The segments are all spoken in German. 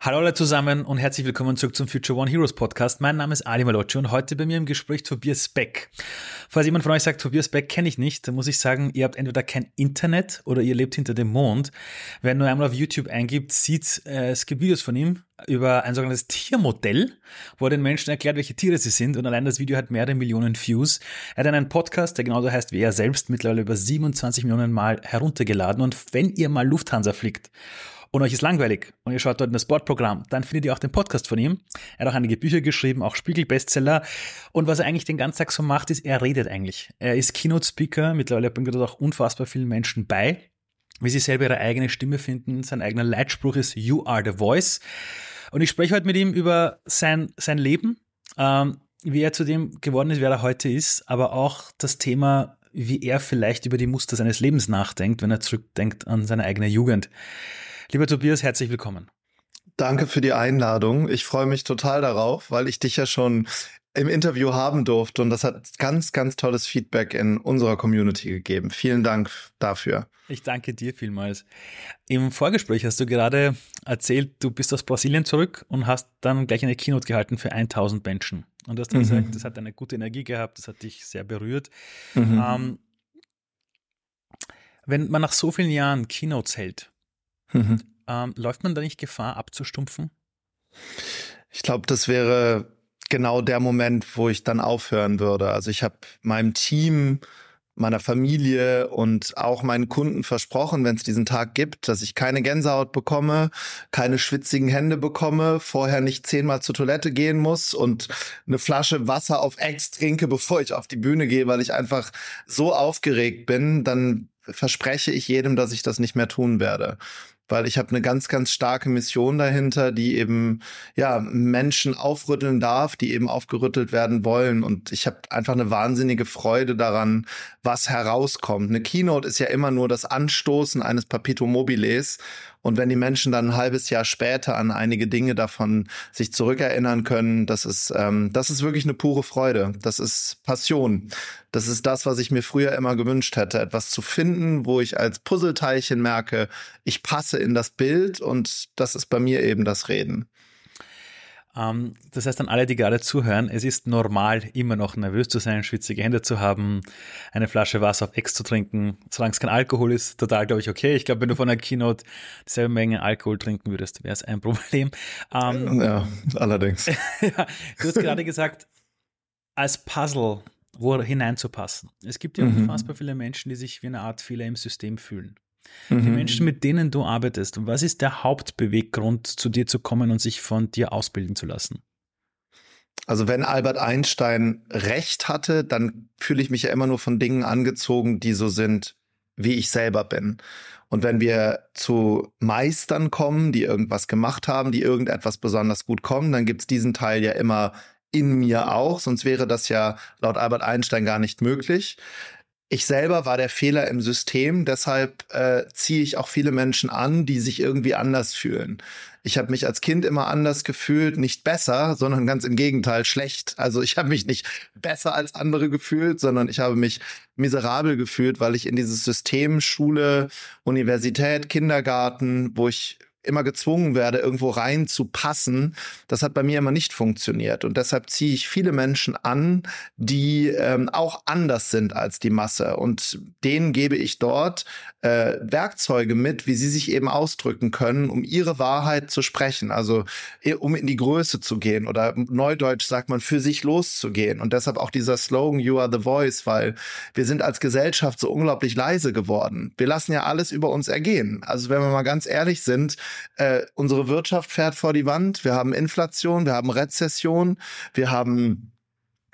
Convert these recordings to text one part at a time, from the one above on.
Hallo alle zusammen und herzlich willkommen zurück zum Future One Heroes Podcast. Mein Name ist Ali Malocci und heute bei mir im Gespräch Tobias Beck. Falls jemand von euch sagt, Tobias Beck kenne ich nicht, dann muss ich sagen, ihr habt entweder kein Internet oder ihr lebt hinter dem Mond. Wer nur einmal auf YouTube eingibt, sieht, äh, es gibt Videos von ihm über ein sogenanntes Tiermodell, wo er den Menschen erklärt, welche Tiere sie sind und allein das Video hat mehrere Millionen Views. Er hat einen Podcast, der genauso heißt wie er selbst, mittlerweile über 27 Millionen Mal heruntergeladen und wenn ihr mal Lufthansa fliegt und euch ist langweilig und ihr schaut dort in das Sportprogramm, dann findet ihr auch den Podcast von ihm. Er hat auch einige Bücher geschrieben, auch Spiegel-Bestseller. Und was er eigentlich den ganzen Tag so macht, ist, er redet eigentlich. Er ist Keynote-Speaker, mittlerweile bringt er dort auch unfassbar vielen Menschen bei, wie sie selber ihre eigene Stimme finden. Sein eigener Leitspruch ist You are the voice. Und ich spreche heute mit ihm über sein, sein Leben, ähm, wie er zu dem geworden ist, wer er heute ist, aber auch das Thema, wie er vielleicht über die Muster seines Lebens nachdenkt, wenn er zurückdenkt an seine eigene Jugend. Lieber Tobias, herzlich willkommen. Danke für die Einladung. Ich freue mich total darauf, weil ich dich ja schon im Interview haben durfte und das hat ganz, ganz tolles Feedback in unserer Community gegeben. Vielen Dank dafür. Ich danke dir vielmals. Im Vorgespräch hast du gerade erzählt, du bist aus Brasilien zurück und hast dann gleich eine Keynote gehalten für 1000 Menschen. Und du hast mhm. gesagt, das hat eine gute Energie gehabt, das hat dich sehr berührt. Mhm. Ähm, wenn man nach so vielen Jahren Keynotes hält, Mhm. Ähm, läuft man da nicht Gefahr, abzustumpfen? Ich glaube, das wäre genau der Moment, wo ich dann aufhören würde. Also ich habe meinem Team, meiner Familie und auch meinen Kunden versprochen, wenn es diesen Tag gibt, dass ich keine Gänsehaut bekomme, keine schwitzigen Hände bekomme, vorher nicht zehnmal zur Toilette gehen muss und eine Flasche Wasser auf Ex trinke, bevor ich auf die Bühne gehe, weil ich einfach so aufgeregt bin, dann verspreche ich jedem, dass ich das nicht mehr tun werde weil ich habe eine ganz, ganz starke Mission dahinter, die eben ja Menschen aufrütteln darf, die eben aufgerüttelt werden wollen. Und ich habe einfach eine wahnsinnige Freude daran, was herauskommt. Eine Keynote ist ja immer nur das Anstoßen eines Perpetuum mobiles. Und wenn die Menschen dann ein halbes Jahr später an einige Dinge davon sich zurückerinnern können, das ist, ähm, das ist wirklich eine pure Freude. Das ist Passion. Das ist das, was ich mir früher immer gewünscht hätte. Etwas zu finden, wo ich als Puzzleteilchen merke, ich passe in das Bild und das ist bei mir eben das Reden. Ähm, das heißt an alle, die gerade zuhören, es ist normal, immer noch nervös zu sein, schwitzige Hände zu haben, eine Flasche Wasser auf Ex zu trinken. Solange es kein Alkohol ist, total, glaube ich, okay. Ich glaube, wenn du von einer Keynote dieselbe Menge Alkohol trinken würdest, wäre es ein Problem. Ähm, ja, allerdings. ja, du hast gerade gesagt, als Puzzle wo hineinzupassen. Es gibt ja mhm. unfassbar viele Menschen, die sich wie eine Art Fehler im System fühlen. Mhm. Die Menschen, mit denen du arbeitest, was ist der Hauptbeweggrund, zu dir zu kommen und sich von dir ausbilden zu lassen? Also wenn Albert Einstein recht hatte, dann fühle ich mich ja immer nur von Dingen angezogen, die so sind, wie ich selber bin. Und wenn wir zu Meistern kommen, die irgendwas gemacht haben, die irgendetwas besonders gut kommen, dann gibt's diesen Teil ja immer in mir auch, sonst wäre das ja laut Albert Einstein gar nicht möglich. Ich selber war der Fehler im System, deshalb äh, ziehe ich auch viele Menschen an, die sich irgendwie anders fühlen. Ich habe mich als Kind immer anders gefühlt, nicht besser, sondern ganz im Gegenteil schlecht. Also ich habe mich nicht besser als andere gefühlt, sondern ich habe mich miserabel gefühlt, weil ich in dieses System Schule, Universität, Kindergarten, wo ich immer gezwungen werde, irgendwo reinzupassen, das hat bei mir immer nicht funktioniert. Und deshalb ziehe ich viele Menschen an, die ähm, auch anders sind als die Masse. Und denen gebe ich dort äh, Werkzeuge mit, wie sie sich eben ausdrücken können, um ihre Wahrheit zu sprechen. Also um in die Größe zu gehen oder neudeutsch sagt man, für sich loszugehen. Und deshalb auch dieser Slogan, You are the voice, weil wir sind als Gesellschaft so unglaublich leise geworden. Wir lassen ja alles über uns ergehen. Also wenn wir mal ganz ehrlich sind, äh, unsere Wirtschaft fährt vor die Wand, wir haben Inflation, wir haben Rezession, wir haben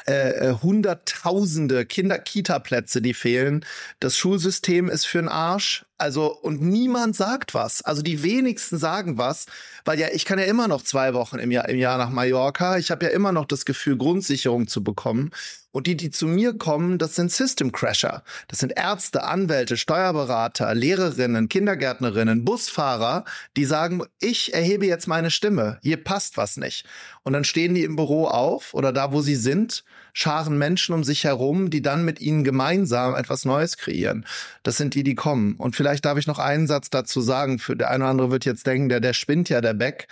äh, äh, hunderttausende Kinder-Kita-Plätze, die fehlen. Das Schulsystem ist für den Arsch. Also, und niemand sagt was. Also die wenigsten sagen was, weil ja, ich kann ja immer noch zwei Wochen im Jahr, im Jahr nach Mallorca. Ich habe ja immer noch das Gefühl, Grundsicherung zu bekommen. Und die, die zu mir kommen, das sind System Crasher. Das sind Ärzte, Anwälte, Steuerberater, Lehrerinnen, Kindergärtnerinnen, Busfahrer, die sagen, ich erhebe jetzt meine Stimme. Hier passt was nicht. Und dann stehen die im Büro auf oder da, wo sie sind, scharen Menschen um sich herum, die dann mit ihnen gemeinsam etwas Neues kreieren. Das sind die, die kommen. Und vielleicht darf ich noch einen Satz dazu sagen. Für der eine oder andere wird jetzt denken, der, der spinnt ja, der Beck.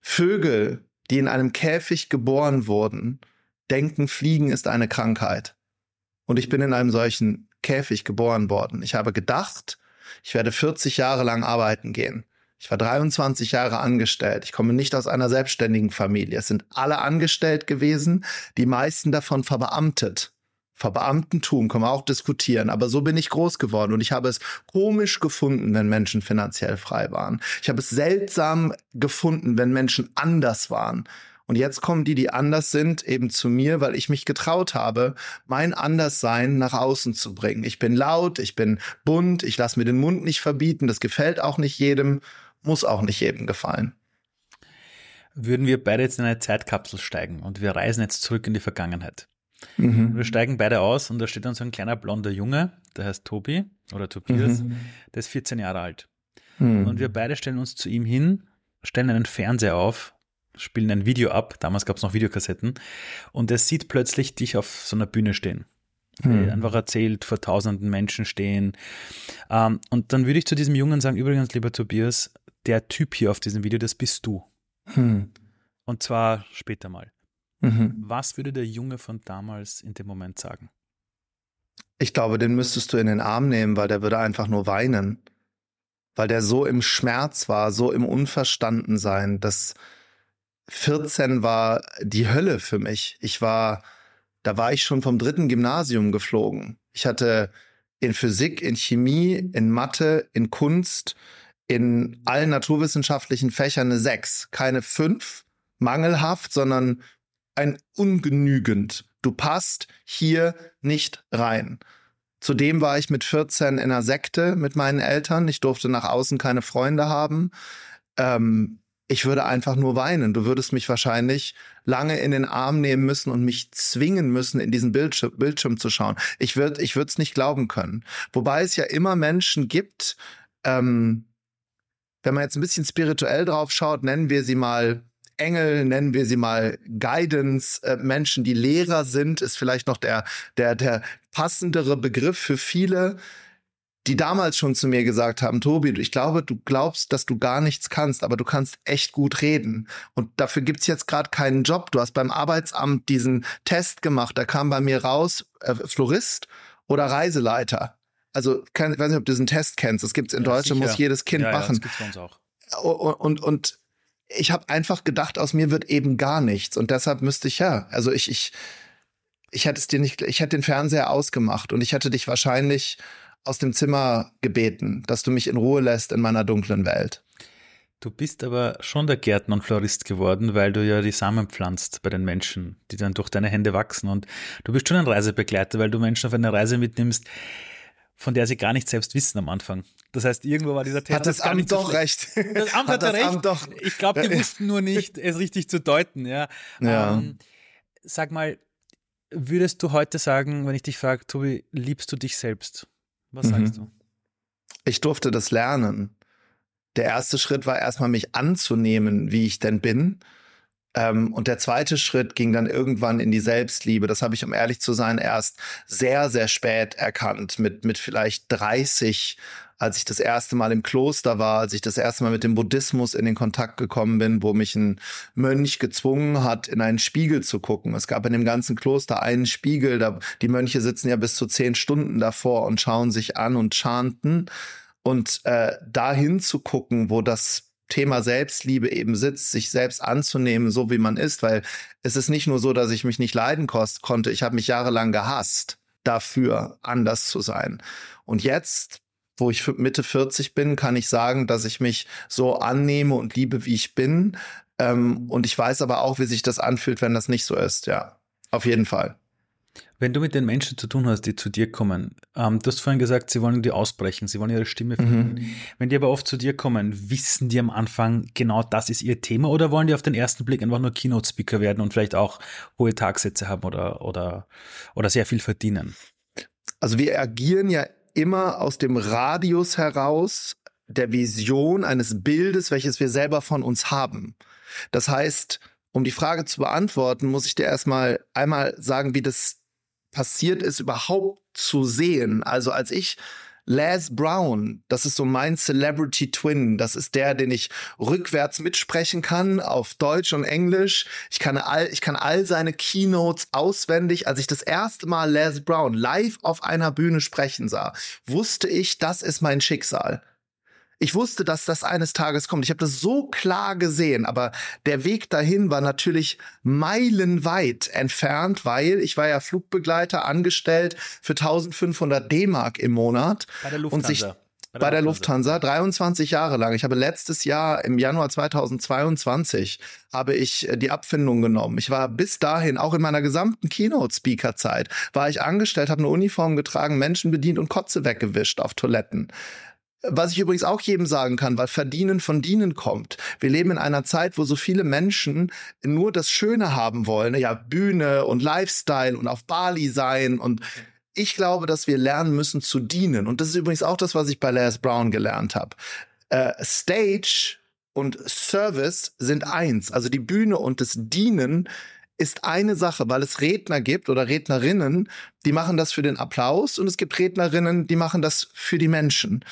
Vögel, die in einem Käfig geboren wurden, denken, Fliegen ist eine Krankheit. Und ich bin in einem solchen Käfig geboren worden. Ich habe gedacht, ich werde 40 Jahre lang arbeiten gehen. Ich war 23 Jahre angestellt. Ich komme nicht aus einer selbstständigen Familie. Es sind alle angestellt gewesen, die meisten davon verbeamtet. Verbeamtentum können wir auch diskutieren, aber so bin ich groß geworden und ich habe es komisch gefunden, wenn Menschen finanziell frei waren. Ich habe es seltsam gefunden, wenn Menschen anders waren. Und jetzt kommen die, die anders sind, eben zu mir, weil ich mich getraut habe, mein Anderssein nach außen zu bringen. Ich bin laut, ich bin bunt, ich lasse mir den Mund nicht verbieten, das gefällt auch nicht jedem, muss auch nicht jedem gefallen. Würden wir beide jetzt in eine Zeitkapsel steigen und wir reisen jetzt zurück in die Vergangenheit. Mhm. Wir steigen beide aus und da steht dann so ein kleiner blonder Junge, der heißt Tobi oder Tobias, mhm. der ist 14 Jahre alt. Mhm. Und wir beide stellen uns zu ihm hin, stellen einen Fernseher auf spielen ein Video ab. Damals gab es noch Videokassetten. Und er sieht plötzlich dich auf so einer Bühne stehen. Hm. Einfach erzählt, vor tausenden Menschen stehen. Ähm, und dann würde ich zu diesem Jungen sagen, übrigens, lieber Tobias, der Typ hier auf diesem Video, das bist du. Hm. Und zwar später mal. Mhm. Was würde der Junge von damals in dem Moment sagen? Ich glaube, den müsstest du in den Arm nehmen, weil der würde einfach nur weinen. Weil der so im Schmerz war, so im Unverstandensein, dass 14 war die Hölle für mich. Ich war, da war ich schon vom dritten Gymnasium geflogen. Ich hatte in Physik, in Chemie, in Mathe, in Kunst, in allen naturwissenschaftlichen Fächern eine 6. Keine 5, mangelhaft, sondern ein ungenügend. Du passt hier nicht rein. Zudem war ich mit 14 in einer Sekte mit meinen Eltern. Ich durfte nach außen keine Freunde haben. Ähm, ich würde einfach nur weinen. Du würdest mich wahrscheinlich lange in den Arm nehmen müssen und mich zwingen müssen, in diesen Bildschirm, Bildschirm zu schauen. Ich würde ich nicht glauben können. Wobei es ja immer Menschen gibt, ähm, wenn man jetzt ein bisschen spirituell drauf schaut, nennen wir sie mal Engel, nennen wir sie mal Guidance, äh, Menschen, die Lehrer sind, ist vielleicht noch der, der, der passendere Begriff für viele, die damals schon zu mir gesagt haben, Tobi, ich glaube, du glaubst, dass du gar nichts kannst, aber du kannst echt gut reden. Und dafür gibt's jetzt gerade keinen Job. Du hast beim Arbeitsamt diesen Test gemacht, da kam bei mir raus, äh, Florist oder Reiseleiter. Also, kann, ich weiß nicht, ob du diesen Test kennst. Das gibt's in ja, Deutschland, muss jedes Kind ja, machen. Ja, das gibt's bei uns auch. Und, und, und ich habe einfach gedacht, aus mir wird eben gar nichts. Und deshalb müsste ich ja, also ich, ich, ich hätte es dir nicht, ich hätte den Fernseher ausgemacht und ich hätte dich wahrscheinlich aus dem Zimmer gebeten, dass du mich in Ruhe lässt in meiner dunklen Welt. Du bist aber schon der Gärtner und Florist geworden, weil du ja die Samen pflanzt bei den Menschen, die dann durch deine Hände wachsen. Und du bist schon ein Reisebegleiter, weil du Menschen auf eine Reise mitnimmst, von der sie gar nicht selbst wissen am Anfang. Das heißt, irgendwo war dieser Test. Hat das Amt doch so recht. Das Amt hat hatte recht. Amt doch. Ich glaube, die wussten nur nicht, es richtig zu deuten. Ja. ja. Ähm, sag mal, würdest du heute sagen, wenn ich dich frage, Tobi, liebst du dich selbst? Was sagst mhm. du? Ich durfte das lernen. Der erste Schritt war erstmal mich anzunehmen, wie ich denn bin. Ähm, und der zweite Schritt ging dann irgendwann in die Selbstliebe. Das habe ich, um ehrlich zu sein, erst sehr, sehr spät erkannt. Mit, mit vielleicht 30 als ich das erste Mal im Kloster war, als ich das erste Mal mit dem Buddhismus in den Kontakt gekommen bin, wo mich ein Mönch gezwungen hat, in einen Spiegel zu gucken. Es gab in dem ganzen Kloster einen Spiegel, da, die Mönche sitzen ja bis zu zehn Stunden davor und schauen sich an und chanten. Und äh, dahin zu gucken, wo das Thema Selbstliebe eben sitzt, sich selbst anzunehmen, so wie man ist, weil es ist nicht nur so, dass ich mich nicht leiden konnte, ich habe mich jahrelang gehasst dafür, anders zu sein. Und jetzt wo ich Mitte 40 bin, kann ich sagen, dass ich mich so annehme und liebe, wie ich bin. Ähm, und ich weiß aber auch, wie sich das anfühlt, wenn das nicht so ist. Ja, auf jeden Fall. Wenn du mit den Menschen zu tun hast, die zu dir kommen, ähm, du hast vorhin gesagt, sie wollen dir ausbrechen, sie wollen ihre Stimme finden. Mhm. Wenn die aber oft zu dir kommen, wissen die am Anfang, genau das ist ihr Thema oder wollen die auf den ersten Blick einfach nur Keynote-Speaker werden und vielleicht auch hohe Tagsätze haben oder, oder, oder sehr viel verdienen? Also wir agieren ja immer aus dem Radius heraus der Vision eines Bildes, welches wir selber von uns haben. Das heißt, um die Frage zu beantworten, muss ich dir erstmal einmal sagen, wie das passiert ist, überhaupt zu sehen. Also als ich Les Brown, das ist so mein Celebrity Twin. Das ist der, den ich rückwärts mitsprechen kann auf Deutsch und Englisch. Ich kann all, ich kann all seine Keynotes auswendig. Als ich das erste Mal Les Brown live auf einer Bühne sprechen sah, wusste ich, das ist mein Schicksal. Ich wusste, dass das eines Tages kommt. Ich habe das so klar gesehen, aber der Weg dahin war natürlich meilenweit entfernt, weil ich war ja Flugbegleiter angestellt für 1500 D-Mark im Monat bei der Lufthansa. und sich bei der, Lufthansa 23 Jahre lang. Ich habe letztes Jahr im Januar 2022 habe ich äh, die Abfindung genommen. Ich war bis dahin auch in meiner gesamten Keynote Speaker Zeit war ich angestellt, habe eine Uniform getragen, Menschen bedient und Kotze weggewischt auf Toiletten. Was ich übrigens auch jedem sagen kann, weil Verdienen von Dienen kommt. Wir leben in einer Zeit, wo so viele Menschen nur das Schöne haben wollen. Ja, Bühne und Lifestyle und auf Bali sein. Und ich glaube, dass wir lernen müssen zu dienen. Und das ist übrigens auch das, was ich bei Les Brown gelernt habe. Äh, Stage und Service sind eins. Also die Bühne und das Dienen ist eine Sache, weil es Redner gibt oder Rednerinnen, die machen das für den Applaus und es gibt Rednerinnen, die machen das für die Menschen.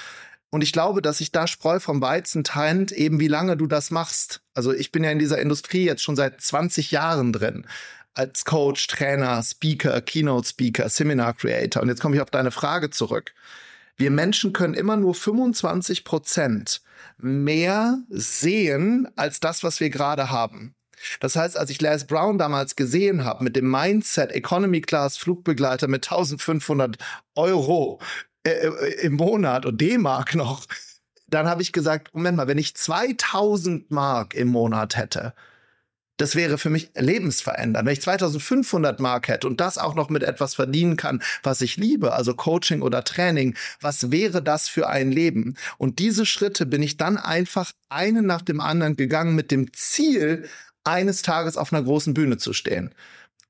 Und ich glaube, dass sich da Spreu vom Weizen trennt, eben wie lange du das machst. Also ich bin ja in dieser Industrie jetzt schon seit 20 Jahren drin. Als Coach, Trainer, Speaker, Keynote Speaker, Seminar Creator. Und jetzt komme ich auf deine Frage zurück. Wir Menschen können immer nur 25 Prozent mehr sehen als das, was wir gerade haben. Das heißt, als ich Les Brown damals gesehen habe mit dem Mindset Economy Class Flugbegleiter mit 1500 Euro äh, äh, im Monat und D-Mark noch, dann habe ich gesagt, Moment mal, wenn ich 2000 Mark im Monat hätte, das wäre für mich lebensverändernd. Wenn ich 2500 Mark hätte und das auch noch mit etwas verdienen kann, was ich liebe, also Coaching oder Training, was wäre das für ein Leben? Und diese Schritte bin ich dann einfach einen nach dem anderen gegangen mit dem Ziel, eines Tages auf einer großen Bühne zu stehen.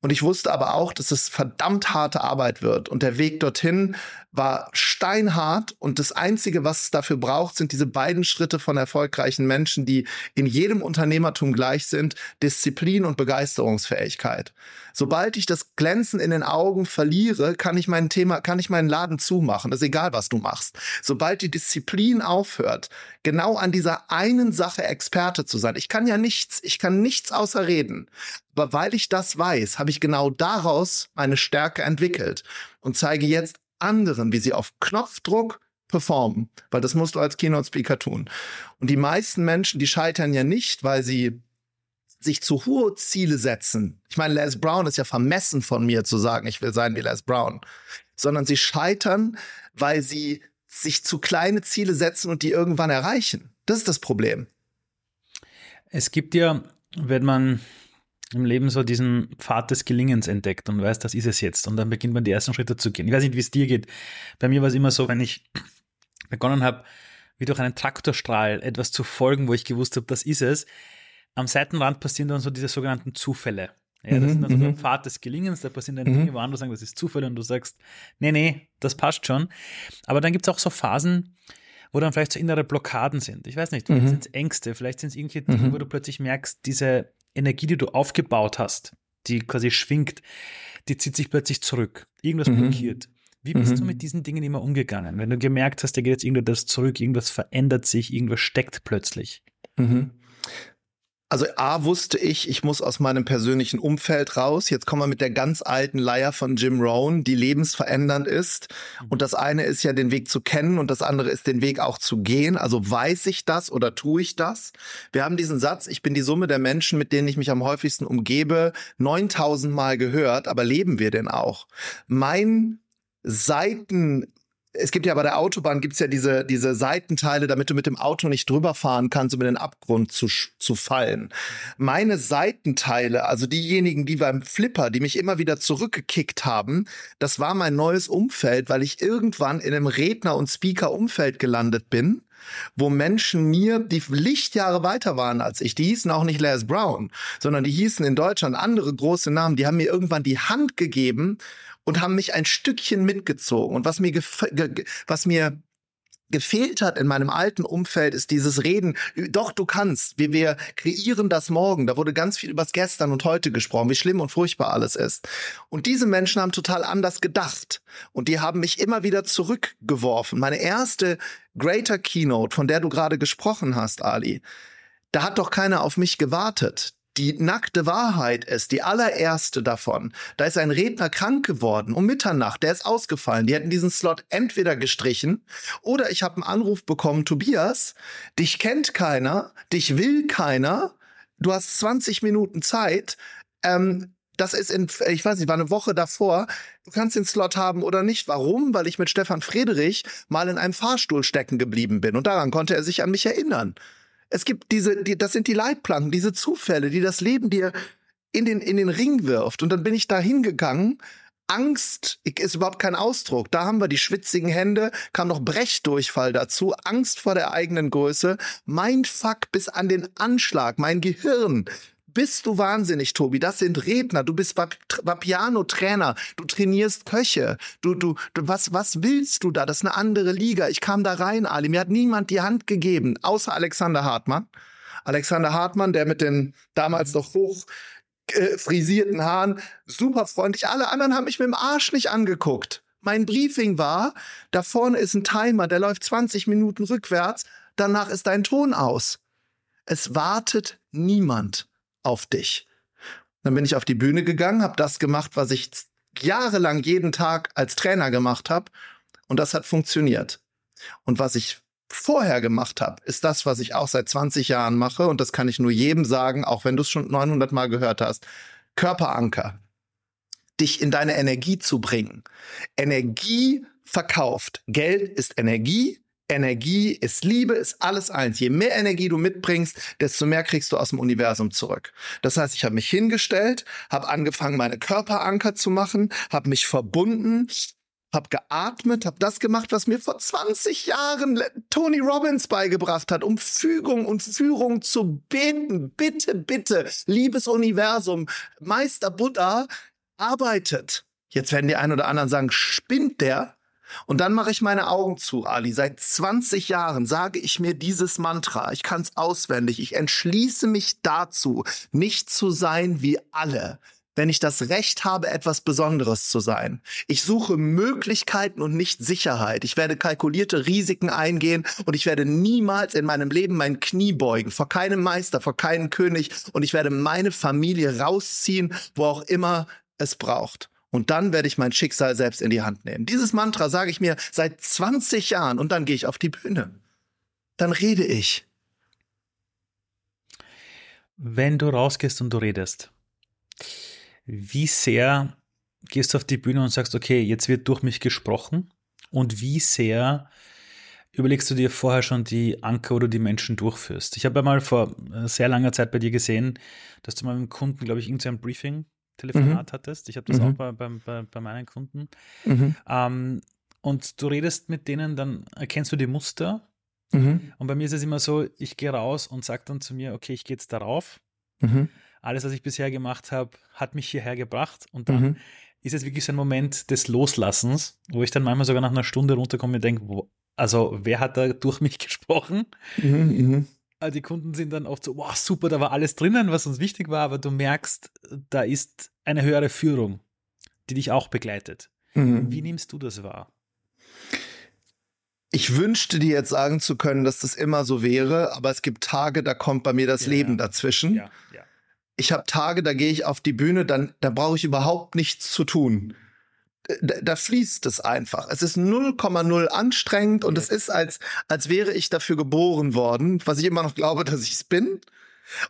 Und ich wusste aber auch, dass es verdammt harte Arbeit wird. Und der Weg dorthin war steinhart. Und das Einzige, was es dafür braucht, sind diese beiden Schritte von erfolgreichen Menschen, die in jedem Unternehmertum gleich sind. Disziplin und Begeisterungsfähigkeit. Sobald ich das Glänzen in den Augen verliere, kann ich mein Thema, kann ich meinen Laden zumachen. Das ist egal, was du machst. Sobald die Disziplin aufhört, genau an dieser einen Sache Experte zu sein. Ich kann ja nichts. Ich kann nichts außer reden. Aber weil ich das weiß, habe ich genau daraus meine Stärke entwickelt und zeige jetzt anderen, wie sie auf Knopfdruck performen, weil das musst du als Keynote-Speaker tun. Und die meisten Menschen, die scheitern ja nicht, weil sie sich zu hohe Ziele setzen. Ich meine, Les Brown ist ja vermessen von mir zu sagen, ich will sein wie Les Brown, sondern sie scheitern, weil sie sich zu kleine Ziele setzen und die irgendwann erreichen. Das ist das Problem. Es gibt ja, wenn man im Leben so diesen Pfad des Gelingens entdeckt und weiß, das ist es jetzt. Und dann beginnt man die ersten Schritte zu gehen. Ich weiß nicht, wie es dir geht. Bei mir war es immer so, wenn ich begonnen habe, wie durch einen Traktorstrahl etwas zu folgen, wo ich gewusst habe, das ist es. Am Seitenrand passieren dann so diese sogenannten Zufälle. Ja, das mhm, ist dann so der mhm. Pfad des Gelingens, da passieren dann mhm. Dinge, wo andere sagen, das ist Zufall und du sagst, nee, nee, das passt schon. Aber dann gibt es auch so Phasen, wo dann vielleicht so innere Blockaden sind. Ich weiß nicht, vielleicht mhm. sind es Ängste, vielleicht sind es irgendwelche Dinge, mhm. wo du plötzlich merkst, diese Energie, die du aufgebaut hast, die quasi schwingt, die zieht sich plötzlich zurück. Irgendwas mhm. blockiert. Wie bist mhm. du mit diesen Dingen immer umgegangen? Wenn du gemerkt hast, da geht jetzt irgendwas zurück, irgendwas verändert sich, irgendwas steckt plötzlich. Mhm. Also A wusste ich, ich muss aus meinem persönlichen Umfeld raus. Jetzt kommen wir mit der ganz alten Leier von Jim Rohn, die lebensverändernd ist. Und das eine ist ja den Weg zu kennen und das andere ist den Weg auch zu gehen. Also weiß ich das oder tue ich das? Wir haben diesen Satz, ich bin die Summe der Menschen, mit denen ich mich am häufigsten umgebe, 9000 Mal gehört, aber leben wir denn auch? Mein Seiten es gibt ja bei der Autobahn gibt's ja diese, diese Seitenteile, damit du mit dem Auto nicht drüber fahren kannst, um in den Abgrund zu, zu fallen. Meine Seitenteile, also diejenigen, die beim Flipper, die mich immer wieder zurückgekickt haben, das war mein neues Umfeld, weil ich irgendwann in einem Redner- und Speaker-Umfeld gelandet bin wo Menschen mir, die Lichtjahre weiter waren als ich, die hießen auch nicht Les Brown, sondern die hießen in Deutschland andere große Namen, die haben mir irgendwann die Hand gegeben und haben mich ein Stückchen mitgezogen. Und was mir, was mir gefehlt hat in meinem alten Umfeld, ist dieses Reden, doch, du kannst, wir, wir kreieren das morgen. Da wurde ganz viel übers Gestern und heute gesprochen, wie schlimm und furchtbar alles ist. Und diese Menschen haben total anders gedacht. Und die haben mich immer wieder zurückgeworfen. Meine erste Greater Keynote, von der du gerade gesprochen hast, Ali, da hat doch keiner auf mich gewartet. Die nackte Wahrheit ist, die allererste davon. Da ist ein Redner krank geworden um Mitternacht, der ist ausgefallen. Die hätten diesen Slot entweder gestrichen oder ich habe einen Anruf bekommen, Tobias, dich kennt keiner, dich will keiner, du hast 20 Minuten Zeit. Ähm, das ist in, ich weiß nicht, war eine Woche davor. Du kannst den Slot haben oder nicht. Warum? Weil ich mit Stefan Friedrich mal in einem Fahrstuhl stecken geblieben bin. Und daran konnte er sich an mich erinnern. Es gibt diese, die, das sind die Leitplanken, diese Zufälle, die das Leben dir in den, in den Ring wirft. Und dann bin ich da hingegangen. Angst ist überhaupt kein Ausdruck. Da haben wir die schwitzigen Hände, kam noch Brechdurchfall dazu, Angst vor der eigenen Größe, mein Fuck bis an den Anschlag, mein Gehirn bist du wahnsinnig, Tobi. Das sind Redner. Du bist Vapiano-Trainer. Du trainierst Köche. Du, du, du, was, was willst du da? Das ist eine andere Liga. Ich kam da rein, Ali. Mir hat niemand die Hand gegeben, außer Alexander Hartmann. Alexander Hartmann, der mit den damals noch hoch äh, frisierten Haaren, super freundlich. Alle anderen haben mich mit dem Arsch nicht angeguckt. Mein Briefing war, da vorne ist ein Timer, der läuft 20 Minuten rückwärts, danach ist dein Ton aus. Es wartet niemand auf dich. Dann bin ich auf die Bühne gegangen, habe das gemacht, was ich jahrelang jeden Tag als Trainer gemacht habe und das hat funktioniert. Und was ich vorher gemacht habe, ist das, was ich auch seit 20 Jahren mache und das kann ich nur jedem sagen, auch wenn du es schon 900 Mal gehört hast. Körperanker. Dich in deine Energie zu bringen. Energie verkauft. Geld ist Energie. Energie ist Liebe, ist alles eins. Je mehr Energie du mitbringst, desto mehr kriegst du aus dem Universum zurück. Das heißt, ich habe mich hingestellt, habe angefangen, meine Körperanker zu machen, habe mich verbunden, habe geatmet, habe das gemacht, was mir vor 20 Jahren Tony Robbins beigebracht hat, um Fügung und Führung zu beten. Bitte, bitte, liebes Universum, Meister Buddha arbeitet. Jetzt werden die einen oder anderen sagen, spinnt der? Und dann mache ich meine Augen zu, Ali. Seit 20 Jahren sage ich mir dieses Mantra. Ich kann es auswendig. Ich entschließe mich dazu, nicht zu sein wie alle, wenn ich das Recht habe, etwas Besonderes zu sein. Ich suche Möglichkeiten und nicht Sicherheit. Ich werde kalkulierte Risiken eingehen und ich werde niemals in meinem Leben mein Knie beugen vor keinem Meister, vor keinem König und ich werde meine Familie rausziehen, wo auch immer es braucht. Und dann werde ich mein Schicksal selbst in die Hand nehmen. Dieses Mantra sage ich mir seit 20 Jahren und dann gehe ich auf die Bühne. Dann rede ich. Wenn du rausgehst und du redest, wie sehr gehst du auf die Bühne und sagst, okay, jetzt wird durch mich gesprochen? Und wie sehr überlegst du dir vorher schon die Anker oder die Menschen durchführst? Ich habe einmal vor sehr langer Zeit bei dir gesehen, dass du mal mit einem Kunden, glaube ich, irgendein Briefing Telefonat mhm. hattest. Ich habe das mhm. auch bei, bei, bei, meinen Kunden. Mhm. Ähm, und du redest mit denen, dann erkennst du die Muster. Mhm. Und bei mir ist es immer so, ich gehe raus und sage dann zu mir, okay, ich gehe jetzt darauf. Mhm. Alles, was ich bisher gemacht habe, hat mich hierher gebracht. Und dann mhm. ist es wirklich so ein Moment des Loslassens, wo ich dann manchmal sogar nach einer Stunde runterkomme und denke, also wer hat da durch mich gesprochen? Mhm, äh, die Kunden sind dann oft so, wow, super, da war alles drinnen, was uns wichtig war, aber du merkst, da ist eine höhere Führung, die dich auch begleitet. Mhm. Wie nimmst du das wahr? Ich wünschte dir jetzt sagen zu können, dass das immer so wäre, aber es gibt Tage, da kommt bei mir das ja, Leben dazwischen. Ja, ja. Ich habe Tage, da gehe ich auf die Bühne, dann da brauche ich überhaupt nichts zu tun da, da fließt es einfach. Es ist 0,0 anstrengend und es ist, als, als wäre ich dafür geboren worden, was ich immer noch glaube, dass ich es bin.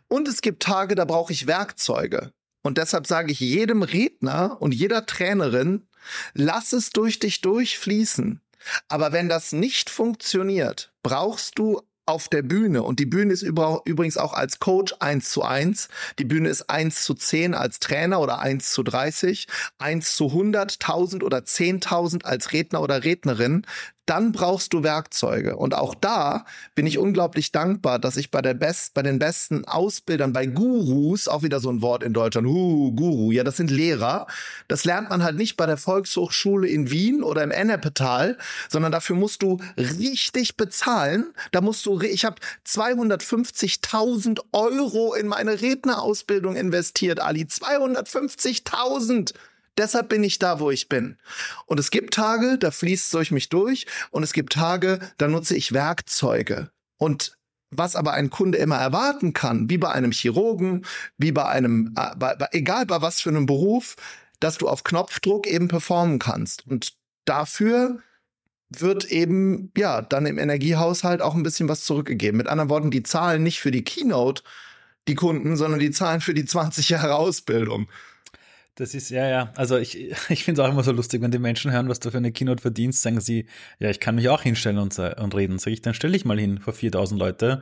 Und es gibt Tage, da brauche ich Werkzeuge. Und deshalb sage ich jedem Redner und jeder Trainerin, lass es durch dich durchfließen. Aber wenn das nicht funktioniert, brauchst du auf der Bühne. Und die Bühne ist übrigens auch als Coach eins zu eins. Die Bühne ist eins zu zehn als Trainer oder eins zu dreißig, eins zu hundert, tausend oder zehntausend als Redner oder Rednerin. Dann brauchst du Werkzeuge. Und auch da bin ich unglaublich dankbar, dass ich bei der Best, bei den besten Ausbildern, bei Gurus, auch wieder so ein Wort in Deutschland, uh, Guru, ja, das sind Lehrer. Das lernt man halt nicht bei der Volkshochschule in Wien oder im Ennepetal, sondern dafür musst du richtig bezahlen. Da musst du, ich habe 250.000 Euro in meine Rednerausbildung investiert, Ali. 250.000! Deshalb bin ich da, wo ich bin. Und es gibt Tage, da fließt es durch mich durch. Und es gibt Tage, da nutze ich Werkzeuge. Und was aber ein Kunde immer erwarten kann, wie bei einem Chirurgen, wie bei einem, äh, bei, bei, egal bei was für einem Beruf, dass du auf Knopfdruck eben performen kannst. Und dafür wird eben, ja, dann im Energiehaushalt auch ein bisschen was zurückgegeben. Mit anderen Worten, die zahlen nicht für die Keynote, die Kunden, sondern die zahlen für die 20 Jahre Ausbildung. Das ist, ja, ja. Also ich, ich finde es auch immer so lustig, wenn die Menschen hören, was du für eine Keynote verdienst, sagen sie, ja, ich kann mich auch hinstellen und, und reden. Sag ich, dann stell dich mal hin vor 4000 Leute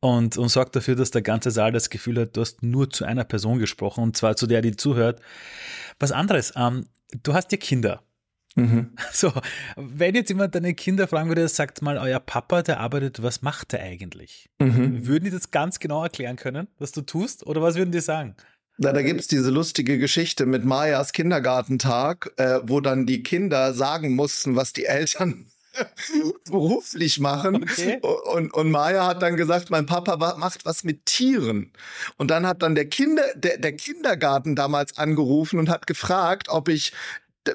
und, und sorg dafür, dass der ganze Saal das Gefühl hat, du hast nur zu einer Person gesprochen und zwar zu der, die zuhört. Was anderes, ähm, du hast ja Kinder. Mhm. So, wenn jetzt jemand deine Kinder fragen würde, sagt mal, euer Papa, der arbeitet, was macht er eigentlich? Mhm. Würden die das ganz genau erklären können, was du tust? Oder was würden die sagen? Na, da gibt's diese lustige Geschichte mit Mayas Kindergartentag, äh, wo dann die Kinder sagen mussten, was die Eltern beruflich machen. Okay. Und, und Maya hat dann gesagt, mein Papa macht was mit Tieren. Und dann hat dann der Kinder, der, der Kindergarten damals angerufen und hat gefragt, ob ich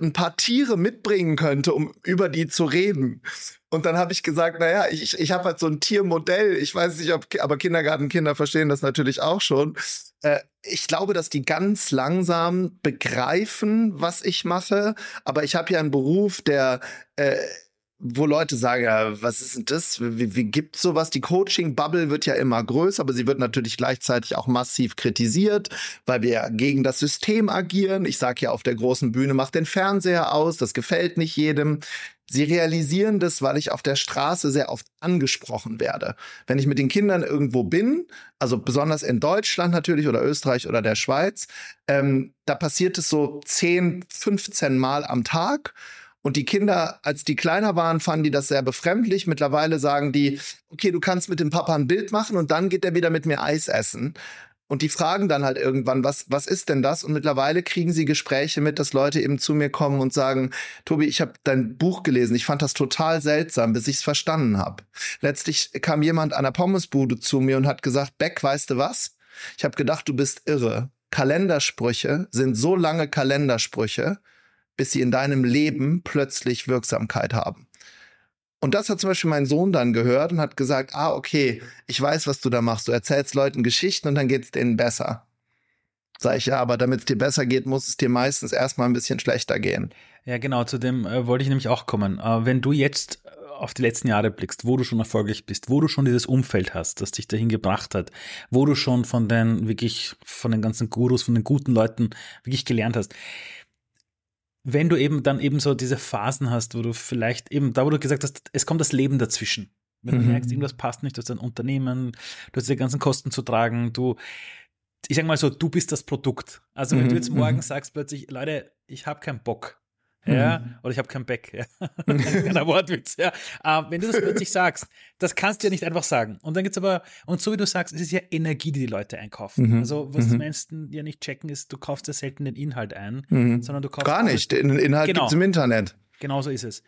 ein paar Tiere mitbringen könnte, um über die zu reden. Und dann habe ich gesagt, naja, ich, ich habe halt so ein Tiermodell. Ich weiß nicht, ob, aber Kindergartenkinder verstehen das natürlich auch schon. Äh, ich glaube, dass die ganz langsam begreifen, was ich mache. Aber ich habe ja einen Beruf, der äh, wo Leute sagen, ja, was ist denn das? Wie, wie gibt sowas? Die Coaching-Bubble wird ja immer größer, aber sie wird natürlich gleichzeitig auch massiv kritisiert, weil wir gegen das System agieren. Ich sage ja auf der großen Bühne, mach den Fernseher aus, das gefällt nicht jedem. Sie realisieren das, weil ich auf der Straße sehr oft angesprochen werde. Wenn ich mit den Kindern irgendwo bin, also besonders in Deutschland natürlich oder Österreich oder der Schweiz, ähm, da passiert es so 10, 15 Mal am Tag. Und die Kinder, als die kleiner waren, fanden die das sehr befremdlich. Mittlerweile sagen die, okay, du kannst mit dem Papa ein Bild machen und dann geht er wieder mit mir Eis essen. Und die fragen dann halt irgendwann, was, was ist denn das? Und mittlerweile kriegen sie Gespräche mit, dass Leute eben zu mir kommen und sagen, Tobi, ich habe dein Buch gelesen, ich fand das total seltsam, bis ich es verstanden habe. Letztlich kam jemand an der Pommesbude zu mir und hat gesagt, Beck, weißt du was? Ich habe gedacht, du bist irre. Kalendersprüche sind so lange Kalendersprüche, bis sie in deinem Leben plötzlich Wirksamkeit haben. Und das hat zum Beispiel mein Sohn dann gehört und hat gesagt, ah, okay, ich weiß, was du da machst. Du erzählst Leuten Geschichten und dann geht es denen besser. Sag ich, ja, aber damit es dir besser geht, muss es dir meistens erstmal ein bisschen schlechter gehen. Ja, genau, zu dem äh, wollte ich nämlich auch kommen. Äh, wenn du jetzt äh, auf die letzten Jahre blickst, wo du schon erfolgreich bist, wo du schon dieses Umfeld hast, das dich dahin gebracht hat, wo du schon von den wirklich, von den ganzen Gurus, von den guten Leuten wirklich gelernt hast wenn du eben dann eben so diese Phasen hast, wo du vielleicht eben, da wo du gesagt hast, es kommt das Leben dazwischen. Wenn du mhm. merkst, irgendwas passt nicht, du hast ein Unternehmen, du hast die ganzen Kosten zu tragen, du, ich sag mal so, du bist das Produkt. Also wenn mhm. du jetzt morgen mhm. sagst plötzlich, Leute, ich habe keinen Bock, ja, mhm. oder ich habe kein Back, ja. Keiner Wortwitz, ja. Aber wenn du das plötzlich sagst, das kannst du ja nicht einfach sagen. Und dann gibt's aber, und so wie du sagst, es ist ja Energie, die die Leute einkaufen. Mhm. Also, was mhm. die meisten ja nicht checken, ist, du kaufst ja selten den Inhalt ein, mhm. sondern du kaufst. Gar nicht, den Inhalt genau. gibt's im Internet. Genau so ist es.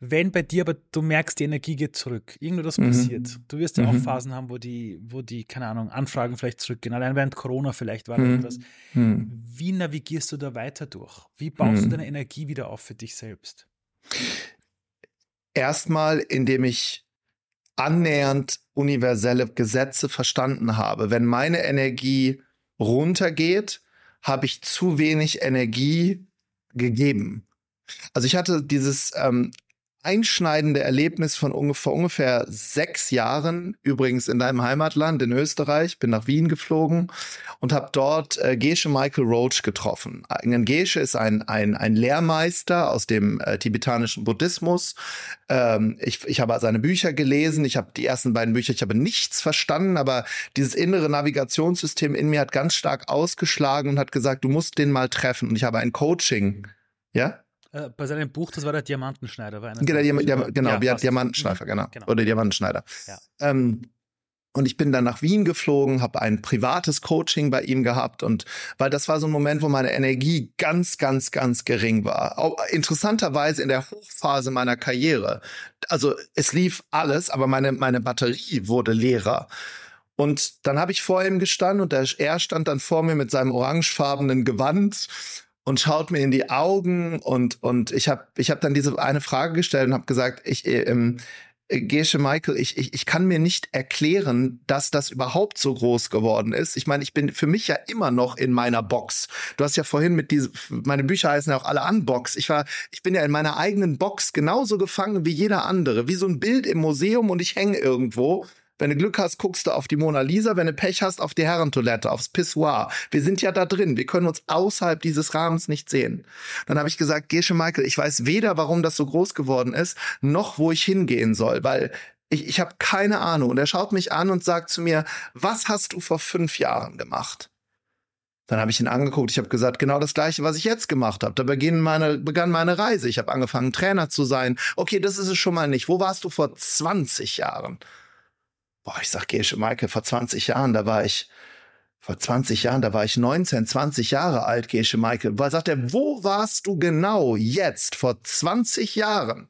Wenn bei dir aber du merkst, die Energie geht zurück, irgendwas mhm. passiert, du wirst ja mhm. auch Phasen haben, wo die, wo die, keine Ahnung, Anfragen vielleicht zurückgehen, allein während Corona vielleicht war mhm. etwas. Mhm. Wie navigierst du da weiter durch? Wie baust du mhm. deine Energie wieder auf für dich selbst? Erstmal, indem ich annähernd universelle Gesetze verstanden habe. Wenn meine Energie runtergeht, habe ich zu wenig Energie gegeben. Also ich hatte dieses ähm, einschneidende Erlebnis von ungefähr, ungefähr sechs Jahren, übrigens in deinem Heimatland in Österreich, bin nach Wien geflogen und habe dort äh, Geshe Michael Roach getroffen. Ein Geshe ist ein, ein, ein Lehrmeister aus dem äh, tibetanischen Buddhismus. Ähm, ich, ich habe seine Bücher gelesen, ich habe die ersten beiden Bücher, ich habe nichts verstanden, aber dieses innere Navigationssystem in mir hat ganz stark ausgeschlagen und hat gesagt, du musst den mal treffen. Und ich habe ein Coaching, ja, Äh, bei seinem Buch, das war der Diamantenschneider. War genau, Diam Diam genau, ja, Diamantenschneider, genau. genau. Oder Diamantenschneider. Ja. Ähm, und ich bin dann nach Wien geflogen, habe ein privates Coaching bei ihm gehabt und weil das war so ein Moment, wo meine Energie ganz, ganz, ganz gering war. Auch interessanterweise in der Hochphase meiner Karriere. Also es lief alles, aber meine, meine Batterie wurde leerer. Und dann habe ich vor ihm gestanden und er stand dann vor mir mit seinem orangefarbenen Gewand und schaut mir in die Augen und und ich habe ich habe dann diese eine Frage gestellt und habe gesagt, ich ähm, Gesche Michael, ich, ich, ich kann mir nicht erklären, dass das überhaupt so groß geworden ist. Ich meine, ich bin für mich ja immer noch in meiner Box. Du hast ja vorhin mit diese, meine Bücher heißen ja auch alle Unbox. Ich war, ich bin ja in meiner eigenen Box genauso gefangen wie jeder andere, wie so ein Bild im Museum und ich hänge irgendwo wenn du Glück hast, guckst du auf die Mona Lisa. Wenn du Pech hast, auf die Herrentoilette, aufs Pissoir. Wir sind ja da drin. Wir können uns außerhalb dieses Rahmens nicht sehen. Dann habe ich gesagt, Gesche Michael, ich weiß weder, warum das so groß geworden ist, noch wo ich hingehen soll, weil ich, ich habe keine Ahnung. Und er schaut mich an und sagt zu mir, was hast du vor fünf Jahren gemacht? Dann habe ich ihn angeguckt. Ich habe gesagt, genau das Gleiche, was ich jetzt gemacht habe. Da begann meine, begann meine Reise. Ich habe angefangen, Trainer zu sein. Okay, das ist es schon mal nicht. Wo warst du vor 20 Jahren? Boah, ich sag Gesche Maike, vor 20 Jahren, da war ich, vor 20 Jahren, da war ich 19, 20 Jahre alt, Gesche Maike. Weil sagt er, wo warst du genau jetzt, vor 20 Jahren?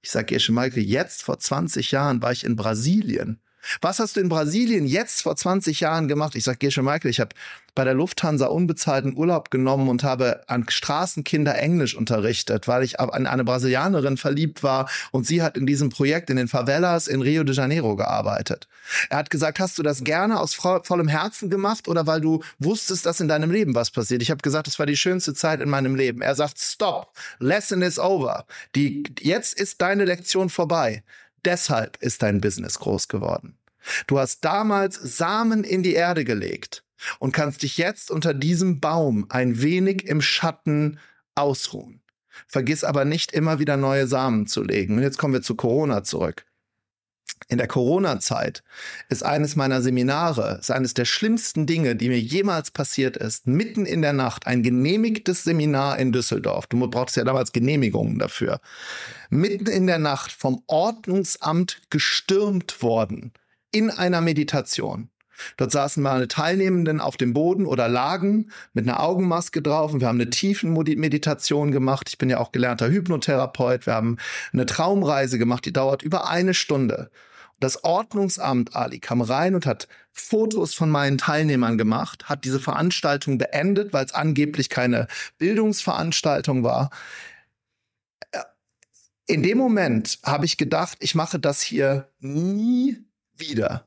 Ich sag Gesche Maike, jetzt vor 20 Jahren war ich in Brasilien. Was hast du in Brasilien jetzt vor 20 Jahren gemacht? Ich sag, Gesche Michael, ich habe bei der Lufthansa unbezahlten Urlaub genommen und habe an Straßenkinder Englisch unterrichtet, weil ich an eine Brasilianerin verliebt war und sie hat in diesem Projekt in den Favelas in Rio de Janeiro gearbeitet. Er hat gesagt, hast du das gerne aus vollem Herzen gemacht oder weil du wusstest, dass in deinem Leben was passiert? Ich habe gesagt, das war die schönste Zeit in meinem Leben. Er sagt, stop, lesson is over. Die, jetzt ist deine Lektion vorbei. Deshalb ist dein Business groß geworden. Du hast damals Samen in die Erde gelegt und kannst dich jetzt unter diesem Baum ein wenig im Schatten ausruhen. Vergiss aber nicht immer wieder neue Samen zu legen. Und jetzt kommen wir zu Corona zurück in der Corona-Zeit ist eines meiner Seminare, ist eines der schlimmsten Dinge, die mir jemals passiert ist, mitten in der Nacht ein genehmigtes Seminar in Düsseldorf. Du brauchst ja damals Genehmigungen dafür. Mitten in der Nacht vom Ordnungsamt gestürmt worden in einer Meditation. Dort saßen meine Teilnehmenden auf dem Boden oder lagen mit einer Augenmaske drauf und wir haben eine Tiefenmeditation gemacht. Ich bin ja auch gelernter Hypnotherapeut. Wir haben eine Traumreise gemacht, die dauert über eine Stunde. Das Ordnungsamt Ali kam rein und hat Fotos von meinen Teilnehmern gemacht, hat diese Veranstaltung beendet, weil es angeblich keine Bildungsveranstaltung war. In dem Moment habe ich gedacht, ich mache das hier nie wieder.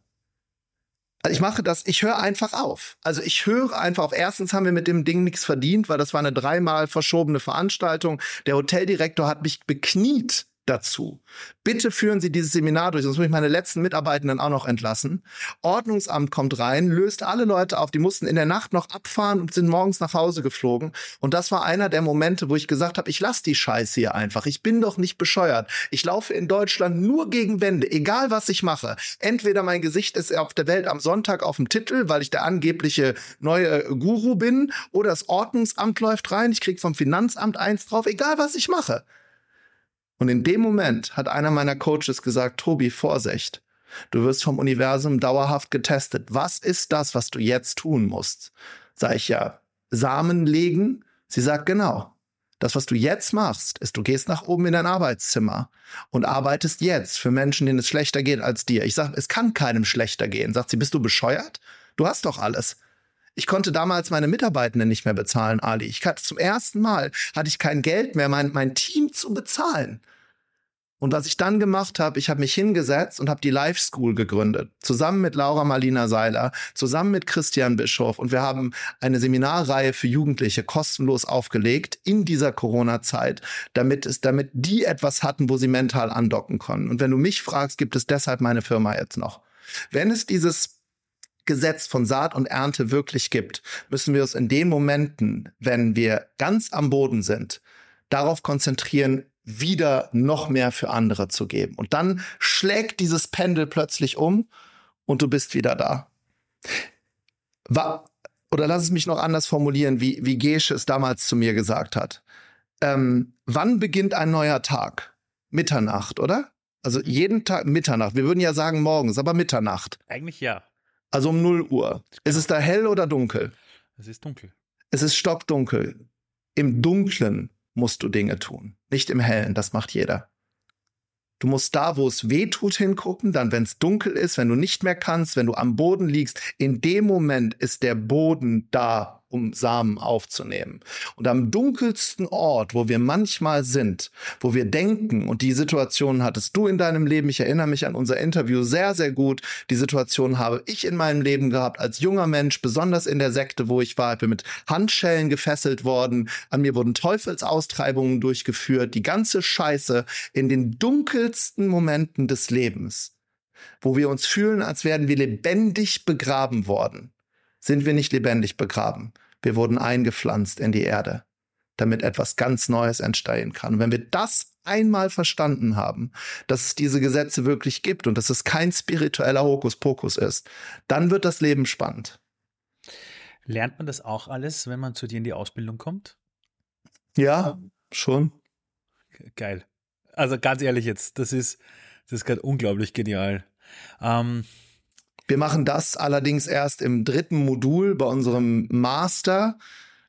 Also ich mache das, ich höre einfach auf. Also ich höre einfach auf. Erstens haben wir mit dem Ding nichts verdient, weil das war eine dreimal verschobene Veranstaltung. Der Hoteldirektor hat mich bekniet dazu. Bitte führen Sie dieses Seminar durch, sonst muss ich meine letzten Mitarbeitenden auch noch entlassen. Ordnungsamt kommt rein, löst alle Leute auf, die mussten in der Nacht noch abfahren und sind morgens nach Hause geflogen. Und das war einer der Momente, wo ich gesagt habe, ich lasse die Scheiße hier einfach. Ich bin doch nicht bescheuert. Ich laufe in Deutschland nur gegen Wände, egal was ich mache. Entweder mein Gesicht ist auf der Welt am Sonntag auf dem Titel, weil ich der angebliche neue Guru bin, oder das Ordnungsamt läuft rein, ich krieg vom Finanzamt eins drauf, egal was ich mache. Und in dem Moment hat einer meiner Coaches gesagt, Tobi, Vorsicht. Du wirst vom Universum dauerhaft getestet. Was ist das, was du jetzt tun musst? Sag ich ja, Samen legen? Sie sagt genau. Das, was du jetzt machst, ist, du gehst nach oben in dein Arbeitszimmer und arbeitest jetzt für Menschen, denen es schlechter geht als dir. Ich sag, es kann keinem schlechter gehen. Sagt sie, bist du bescheuert? Du hast doch alles. Ich konnte damals meine Mitarbeitenden nicht mehr bezahlen, Ali. Ich hatte zum ersten Mal hatte ich kein Geld mehr, mein, mein Team zu bezahlen. Und was ich dann gemacht habe, ich habe mich hingesetzt und habe die Life School gegründet, zusammen mit Laura Marlina Seiler, zusammen mit Christian Bischof und wir haben eine Seminarreihe für Jugendliche kostenlos aufgelegt in dieser Corona-Zeit, damit es, damit die etwas hatten, wo sie mental andocken konnten. Und wenn du mich fragst, gibt es deshalb meine Firma jetzt noch. Wenn es dieses Gesetz von Saat und Ernte wirklich gibt, müssen wir uns in den Momenten, wenn wir ganz am Boden sind, darauf konzentrieren, wieder noch mehr für andere zu geben. Und dann schlägt dieses Pendel plötzlich um und du bist wieder da. War, oder lass es mich noch anders formulieren, wie, wie Gesche es damals zu mir gesagt hat. ähm, wann beginnt ein neuer Tag? Mitternacht, oder? Also jeden Tag Mitternacht. Wir würden ja sagen morgens, aber Mitternacht. Eigentlich ja. Also um 0 Uhr. Ist es da hell oder dunkel? Es ist dunkel. Es ist stockdunkel. Im Dunklen musst du Dinge tun, nicht im Hellen. Das macht jeder. Du musst da, wo es weh tut, hingucken. Dann, wenn es dunkel ist, wenn du nicht mehr kannst, wenn du am Boden liegst, in dem Moment ist der Boden da, um Samen aufzunehmen. Und am dunkelsten Ort, wo wir manchmal sind, wo wir denken, und die Situation hattest du in deinem Leben, ich erinnere mich an unser Interview sehr, sehr gut, die Situation habe ich in meinem Leben gehabt als junger Mensch, besonders in der Sekte, wo ich war, ich bin mit Handschellen gefesselt worden, an mir wurden Teufelsaustreibungen durchgeführt, die ganze Scheiße in den dunkelsten Momenten des Lebens, wo wir uns fühlen, als wären wir lebendig begraben worden sind wir nicht lebendig begraben. Wir wurden eingepflanzt in die Erde, damit etwas ganz Neues entstehen kann. Und wenn wir das einmal verstanden haben, dass es diese Gesetze wirklich gibt und dass es kein spiritueller Hokuspokus ist, dann wird das Leben spannend. Lernt man das auch alles, wenn man zu dir in die Ausbildung kommt? Ja, schon. Geil. Also ganz ehrlich jetzt, das ist, das ist gerade unglaublich genial. Ähm, wir machen das allerdings erst im dritten Modul bei unserem Master,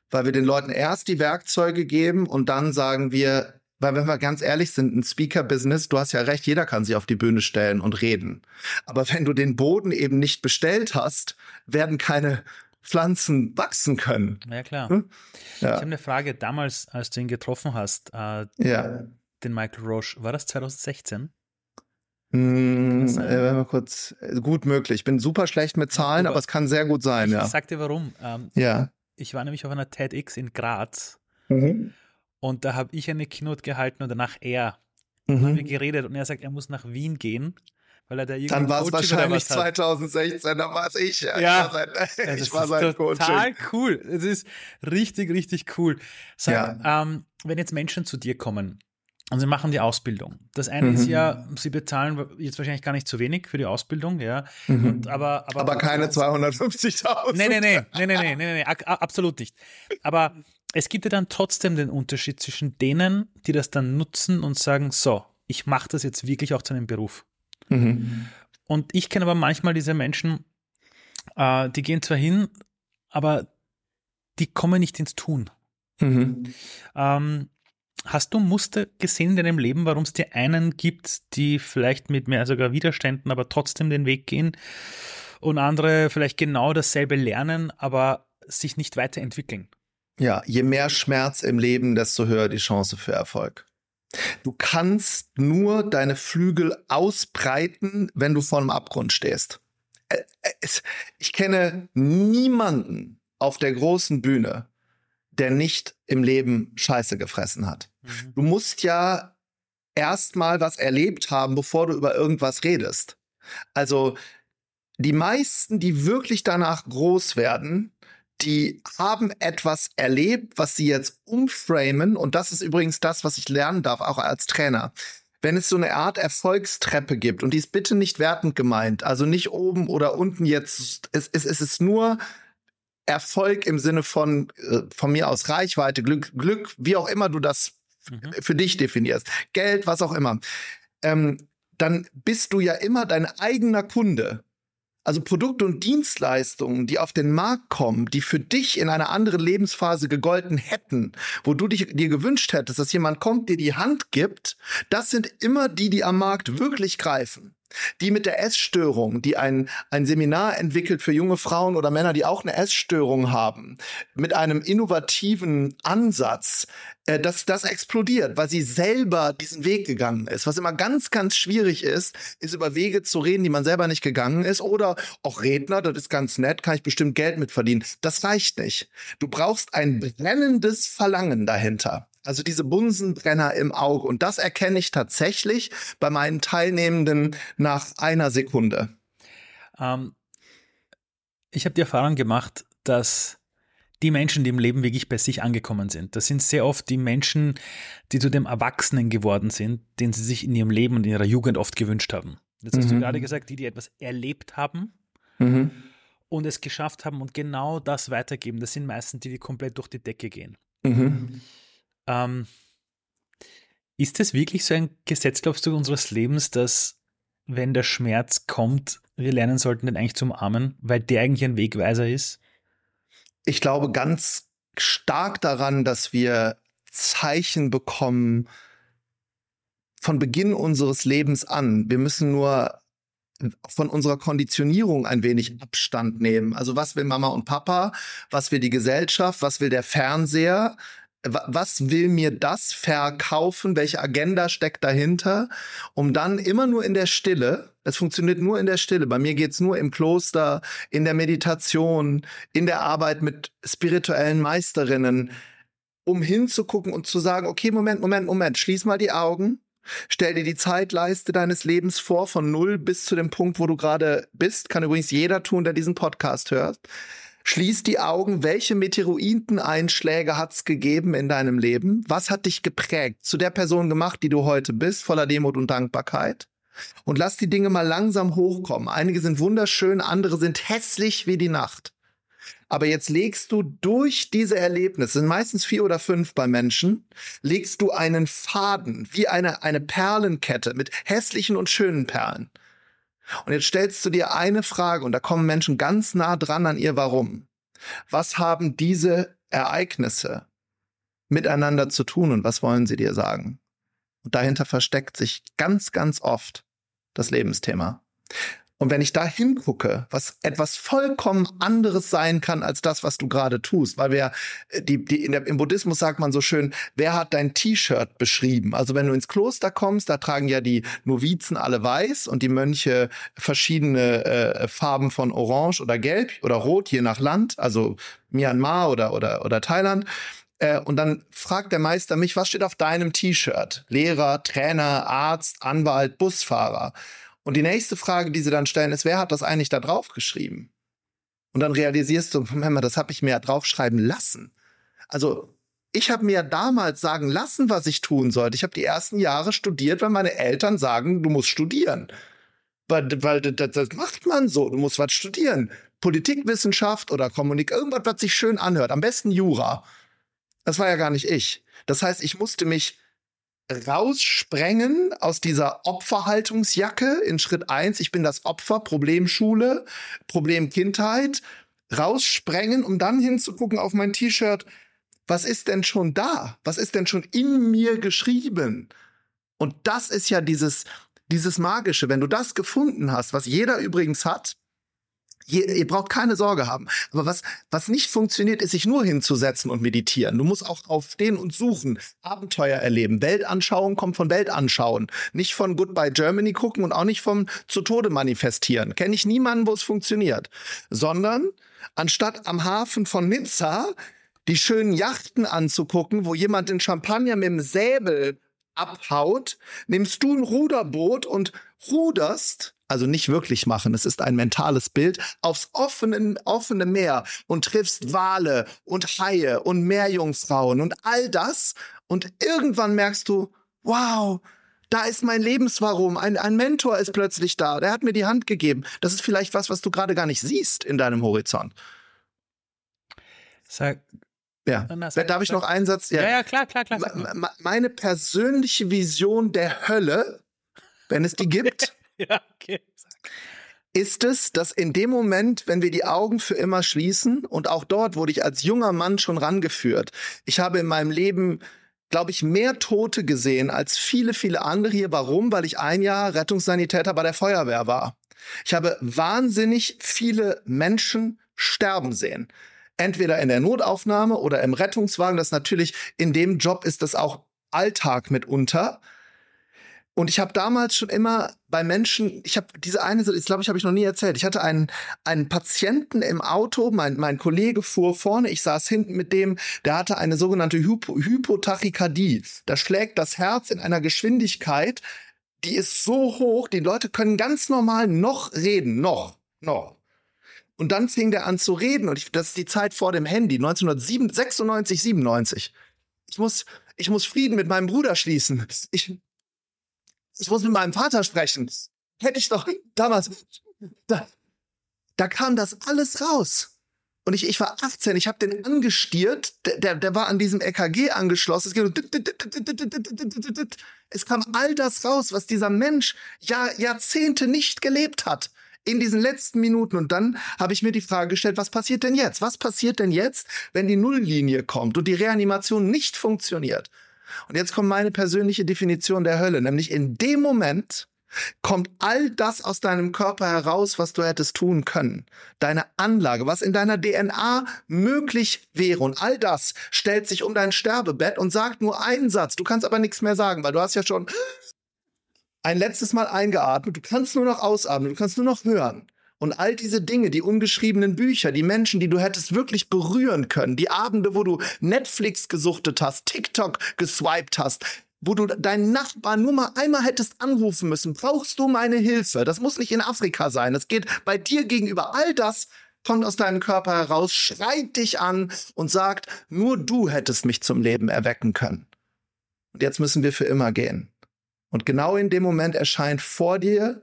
weil wir den Leuten erst die Werkzeuge geben und dann sagen wir, weil wenn wir ganz ehrlich sind, ein Speaker-Business, du hast ja recht, jeder kann sich auf die Bühne stellen und reden. Aber wenn du den Boden eben nicht bestellt hast, werden keine Pflanzen wachsen können. Ja, klar. Hm? Ja. Ich habe eine Frage. Damals, als du ihn getroffen hast, äh, ja. den Michael Roche, war das 2016? Hm, äh, mal kurz, äh, gut möglich. Ich bin super schlecht mit Zahlen, aber, aber es kann sehr gut sein, ich ja. Ich sag dir warum. Ähm, ja. Ich war nämlich auf einer TEDx in Graz mhm. und da habe ich eine Keynote gehalten und danach er. Mhm. Dann haben wir geredet und er sagt, er muss nach Wien gehen, weil er da irgendwie. Dann war es wahrscheinlich 2016, dann war es ich. Ja, ich war sein, ich war sein Total cool. Es ist richtig, richtig cool. Sag, ja. ähm, wenn jetzt Menschen zu dir kommen, und sie machen die Ausbildung. Das eine mhm. ist ja, sie bezahlen jetzt wahrscheinlich gar nicht zu wenig für die Ausbildung, ja. Mhm. Und, aber, aber, aber keine 250.000. Nee, nee, nee, nee, nee, nee, nee, nee, absolut nicht. Aber es gibt ja dann trotzdem den Unterschied zwischen denen, die das dann nutzen und sagen, so, ich mache das jetzt wirklich auch zu einem Beruf. Mhm. Und ich kenne aber manchmal diese Menschen, äh, die gehen zwar hin, aber die kommen nicht ins Tun. Mhm. Ähm, Hast du Muster gesehen in deinem Leben, warum es dir einen gibt, die vielleicht mit mehr sogar Widerständen, aber trotzdem den Weg gehen und andere vielleicht genau dasselbe lernen, aber sich nicht weiterentwickeln? Ja, je mehr Schmerz im Leben, desto höher die Chance für Erfolg. Du kannst nur deine Flügel ausbreiten, wenn du vor einem Abgrund stehst. Äh, äh, ich kenne niemanden auf der großen Bühne, der nicht im Leben Scheiße gefressen hat. Mhm. Du musst ja erstmal was erlebt haben, bevor du über irgendwas redest. Also die meisten, die wirklich danach groß werden, die haben etwas erlebt, was sie jetzt umframen. Und das ist übrigens das, was ich lernen darf, auch als Trainer. Wenn es so eine Art Erfolgstreppe gibt, und die ist bitte nicht wertend gemeint, also nicht oben oder unten jetzt, es, es, es ist nur Erfolg im Sinne von, äh, von mir aus Reichweite, Glück, Glück, wie auch immer du das mhm. für dich definierst, Geld, was auch immer, ähm, dann bist du ja immer dein eigener Kunde. Also Produkte und Dienstleistungen, die auf den Markt kommen, die für dich in einer anderen Lebensphase gegolten hätten, wo du dich, dir gewünscht hättest, dass jemand kommt, dir die Hand gibt, das sind immer die, die am Markt wirklich greifen. Die mit der Essstörung, die ein, ein Seminar entwickelt für junge Frauen oder Männer, die auch eine Essstörung haben, mit einem innovativen Ansatz, äh, dass das explodiert, weil sie selber diesen Weg gegangen ist. Was immer ganz, ganz schwierig ist, ist über Wege zu reden, die man selber nicht gegangen ist. Oder auch Redner, das ist ganz nett, kann ich bestimmt Geld mit verdienen. Das reicht nicht. Du brauchst ein brennendes Verlangen dahinter. Also diese Bunsenbrenner im Auge. Und das erkenne ich tatsächlich bei meinen Teilnehmenden nach einer Sekunde. Ähm, ich habe die Erfahrung gemacht, dass die Menschen, die im Leben wirklich bei sich angekommen sind, das sind sehr oft die Menschen, die zu dem Erwachsenen geworden sind, den sie sich in ihrem Leben und in ihrer Jugend oft gewünscht haben. Jetzt hast du mhm. gerade gesagt, die, die etwas erlebt haben mhm. und es geschafft haben und genau das weitergeben. Das sind meistens die, die komplett durch die Decke gehen. Mhm. Ähm, Ist es wirklich so ein Gesetz, glaubst du, unseres Lebens, dass wenn der Schmerz kommt, wir lernen sollten, den eigentlich zu umarmen, weil der eigentlich ein Wegweiser ist? Ich glaube ganz stark daran, dass wir Zeichen bekommen von Beginn unseres Lebens an. Wir müssen nur von unserer Konditionierung ein wenig Abstand nehmen. Also was will Mama und Papa? Was will die Gesellschaft? Was will der Fernseher? Was will mir das verkaufen? Welche Agenda steckt dahinter? Um dann immer nur in der Stille, es funktioniert nur in der Stille. Bei mir geht's nur im Kloster, in der Meditation, in der Arbeit mit spirituellen Meisterinnen, um hinzugucken und zu sagen, okay, Moment, Moment, Moment, schließ mal die Augen Stell dir die Zeitleiste deines Lebens vor, von null bis zu dem Punkt, wo du gerade bist. Kann übrigens jeder tun, der diesen Podcast hört. Schließ die Augen. Welche Meteoriteneinschläge hat es gegeben in deinem Leben? Was hat dich geprägt, zu der Person gemacht, die du heute bist, voller Demut und Dankbarkeit? Und lass die Dinge mal langsam hochkommen. Einige sind wunderschön, andere sind hässlich wie die Nacht. Aber jetzt legst du durch diese Erlebnisse, sind meistens vier oder fünf bei Menschen, legst du einen Faden, wie eine, eine Perlenkette mit hässlichen und schönen Perlen. Und jetzt stellst du dir eine Frage und da kommen Menschen ganz nah dran an ihr Warum. Was haben diese Ereignisse miteinander zu tun und was wollen sie dir sagen? Und dahinter versteckt sich ganz, ganz oft das Lebensthema. Und wenn ich da hingucke, was etwas vollkommen anderes sein kann als das, was du gerade tust, weil wir, äh, die, die, der, im Buddhismus sagt man so schön, wer hat dein T-Shirt beschrieben? Also wenn du ins Kloster kommst, da tragen ja die Novizen alle weiß und die Mönche verschiedene äh, Farben von Orange oder Gelb oder Rot, je nach Land, also Myanmar oder, oder, oder Thailand. Äh, und dann fragt der Meister mich, was steht auf deinem T-Shirt? Lehrer, Trainer, Arzt, Anwalt, Busfahrer. Und die nächste Frage, die sie dann stellen, ist, wer hat das eigentlich da drauf geschrieben? Und dann realisierst du, das habe ich mir ja draufschreiben lassen. Also ich habe mir damals sagen lassen, was ich tun sollte. Ich habe die ersten Jahre studiert, weil meine Eltern sagen, du musst studieren. Weil, weil das, das macht man so, du musst was studieren. Politikwissenschaft oder Kommunik, irgendwas, was sich schön anhört. Am besten Jura. Das war ja gar nicht ich. Das heißt, ich musste mich raussprengen aus dieser Opferhaltungsjacke in Schritt eins. Ich bin das Opfer, Problemschule, Problemkindheit. Raussprengen, um dann hinzugucken auf mein T-Shirt. Was ist denn schon da? Was ist denn schon in mir geschrieben? Und das ist ja dieses, dieses Magische. Wenn du das gefunden hast, was jeder übrigens hat, Ihr, ihr braucht keine Sorge haben. Aber was, was nicht funktioniert, ist sich nur hinzusetzen und meditieren. Du musst auch aufstehen und suchen, Abenteuer erleben. Weltanschauung kommt von Weltanschauen. Nicht von Goodbye Germany gucken und auch nicht vom zu Tode manifestieren. Kenne ich niemanden, wo es funktioniert. Sondern anstatt am Hafen von Nizza die schönen Yachten anzugucken, wo jemand den Champagner mit dem Säbel abhaut, nimmst du ein Ruderboot und ruderst also nicht wirklich machen, es ist ein mentales Bild, aufs offene, offene Meer und triffst Wale und Haie und Meerjungfrauen und all das. Und irgendwann merkst du, wow, da ist mein Lebenswarum. Ein, ein Mentor ist plötzlich da. Der hat mir die Hand gegeben. Das ist vielleicht was, was du gerade gar nicht siehst in deinem Horizont. Sag, ja. Darf ich noch einen Satz? Ja, ja, ja klar, klar, klar. Meine persönliche Vision der Hölle, wenn es die gibt, ja, okay. Ist es, dass in dem Moment, wenn wir die Augen für immer schließen, und auch dort wurde ich als junger Mann schon rangeführt, ich habe in meinem Leben, glaube ich, mehr Tote gesehen als viele, viele andere hier. Warum? Weil ich ein Jahr Rettungssanitäter bei der Feuerwehr war. Ich habe wahnsinnig viele Menschen sterben sehen. Entweder in der Notaufnahme oder im Rettungswagen. Das natürlich in dem Job ist das auch Alltag mitunter. Und ich habe damals schon immer bei Menschen, ich habe diese eine, ich glaube, ich habe ich noch nie erzählt. Ich hatte einen einen Patienten im Auto, mein mein Kollege fuhr vorne, ich saß hinten mit dem, der hatte eine sogenannte Hypo, Hypotachykardie. Da schlägt das Herz in einer Geschwindigkeit, die ist so hoch, die Leute können ganz normal noch reden, noch, noch. Und dann fing der an zu reden und ich, das ist die Zeit vor dem Handy, 1996, 97. Ich muss, ich muss Frieden mit meinem Bruder schließen. Ich, ich muss mit meinem Vater sprechen. Hätte ich doch damals, da, da kam das alles raus. Und ich, ich war 18, ich habe den angestiert, der, der, war an diesem EKG angeschlossen. Es kam all das raus, was dieser Mensch Jahr, Jahrzehnte nicht gelebt hat in diesen letzten Minuten. Und dann habe ich mir die Frage gestellt, was passiert denn jetzt? Was passiert denn jetzt, wenn die Nulllinie kommt und die Reanimation nicht funktioniert? Und jetzt kommt meine persönliche Definition der Hölle, nämlich in dem Moment, kommt all das aus deinem Körper heraus, was du hättest tun können. Deine Anlage, was in deiner DNA möglich wäre. Und all das stellt sich um dein Sterbebett und sagt nur einen Satz. Du kannst aber nichts mehr sagen, weil du hast ja schon ein letztes Mal eingeatmet. Du kannst nur noch ausatmen. Du kannst nur noch hören. Und all diese Dinge, die ungeschriebenen Bücher, die Menschen, die du hättest wirklich berühren können, die Abende, wo du Netflix gesuchtet hast, TikTok geswiped hast, wo du deinen Nachbarn nur mal einmal hättest anrufen müssen, brauchst du meine Hilfe. Das muss nicht in Afrika sein. Das geht bei dir gegenüber. All das kommt aus deinem Körper heraus, schreit dich an und sagt, nur du hättest mich zum Leben erwecken können. Und jetzt müssen wir für immer gehen. Und genau in dem Moment erscheint vor dir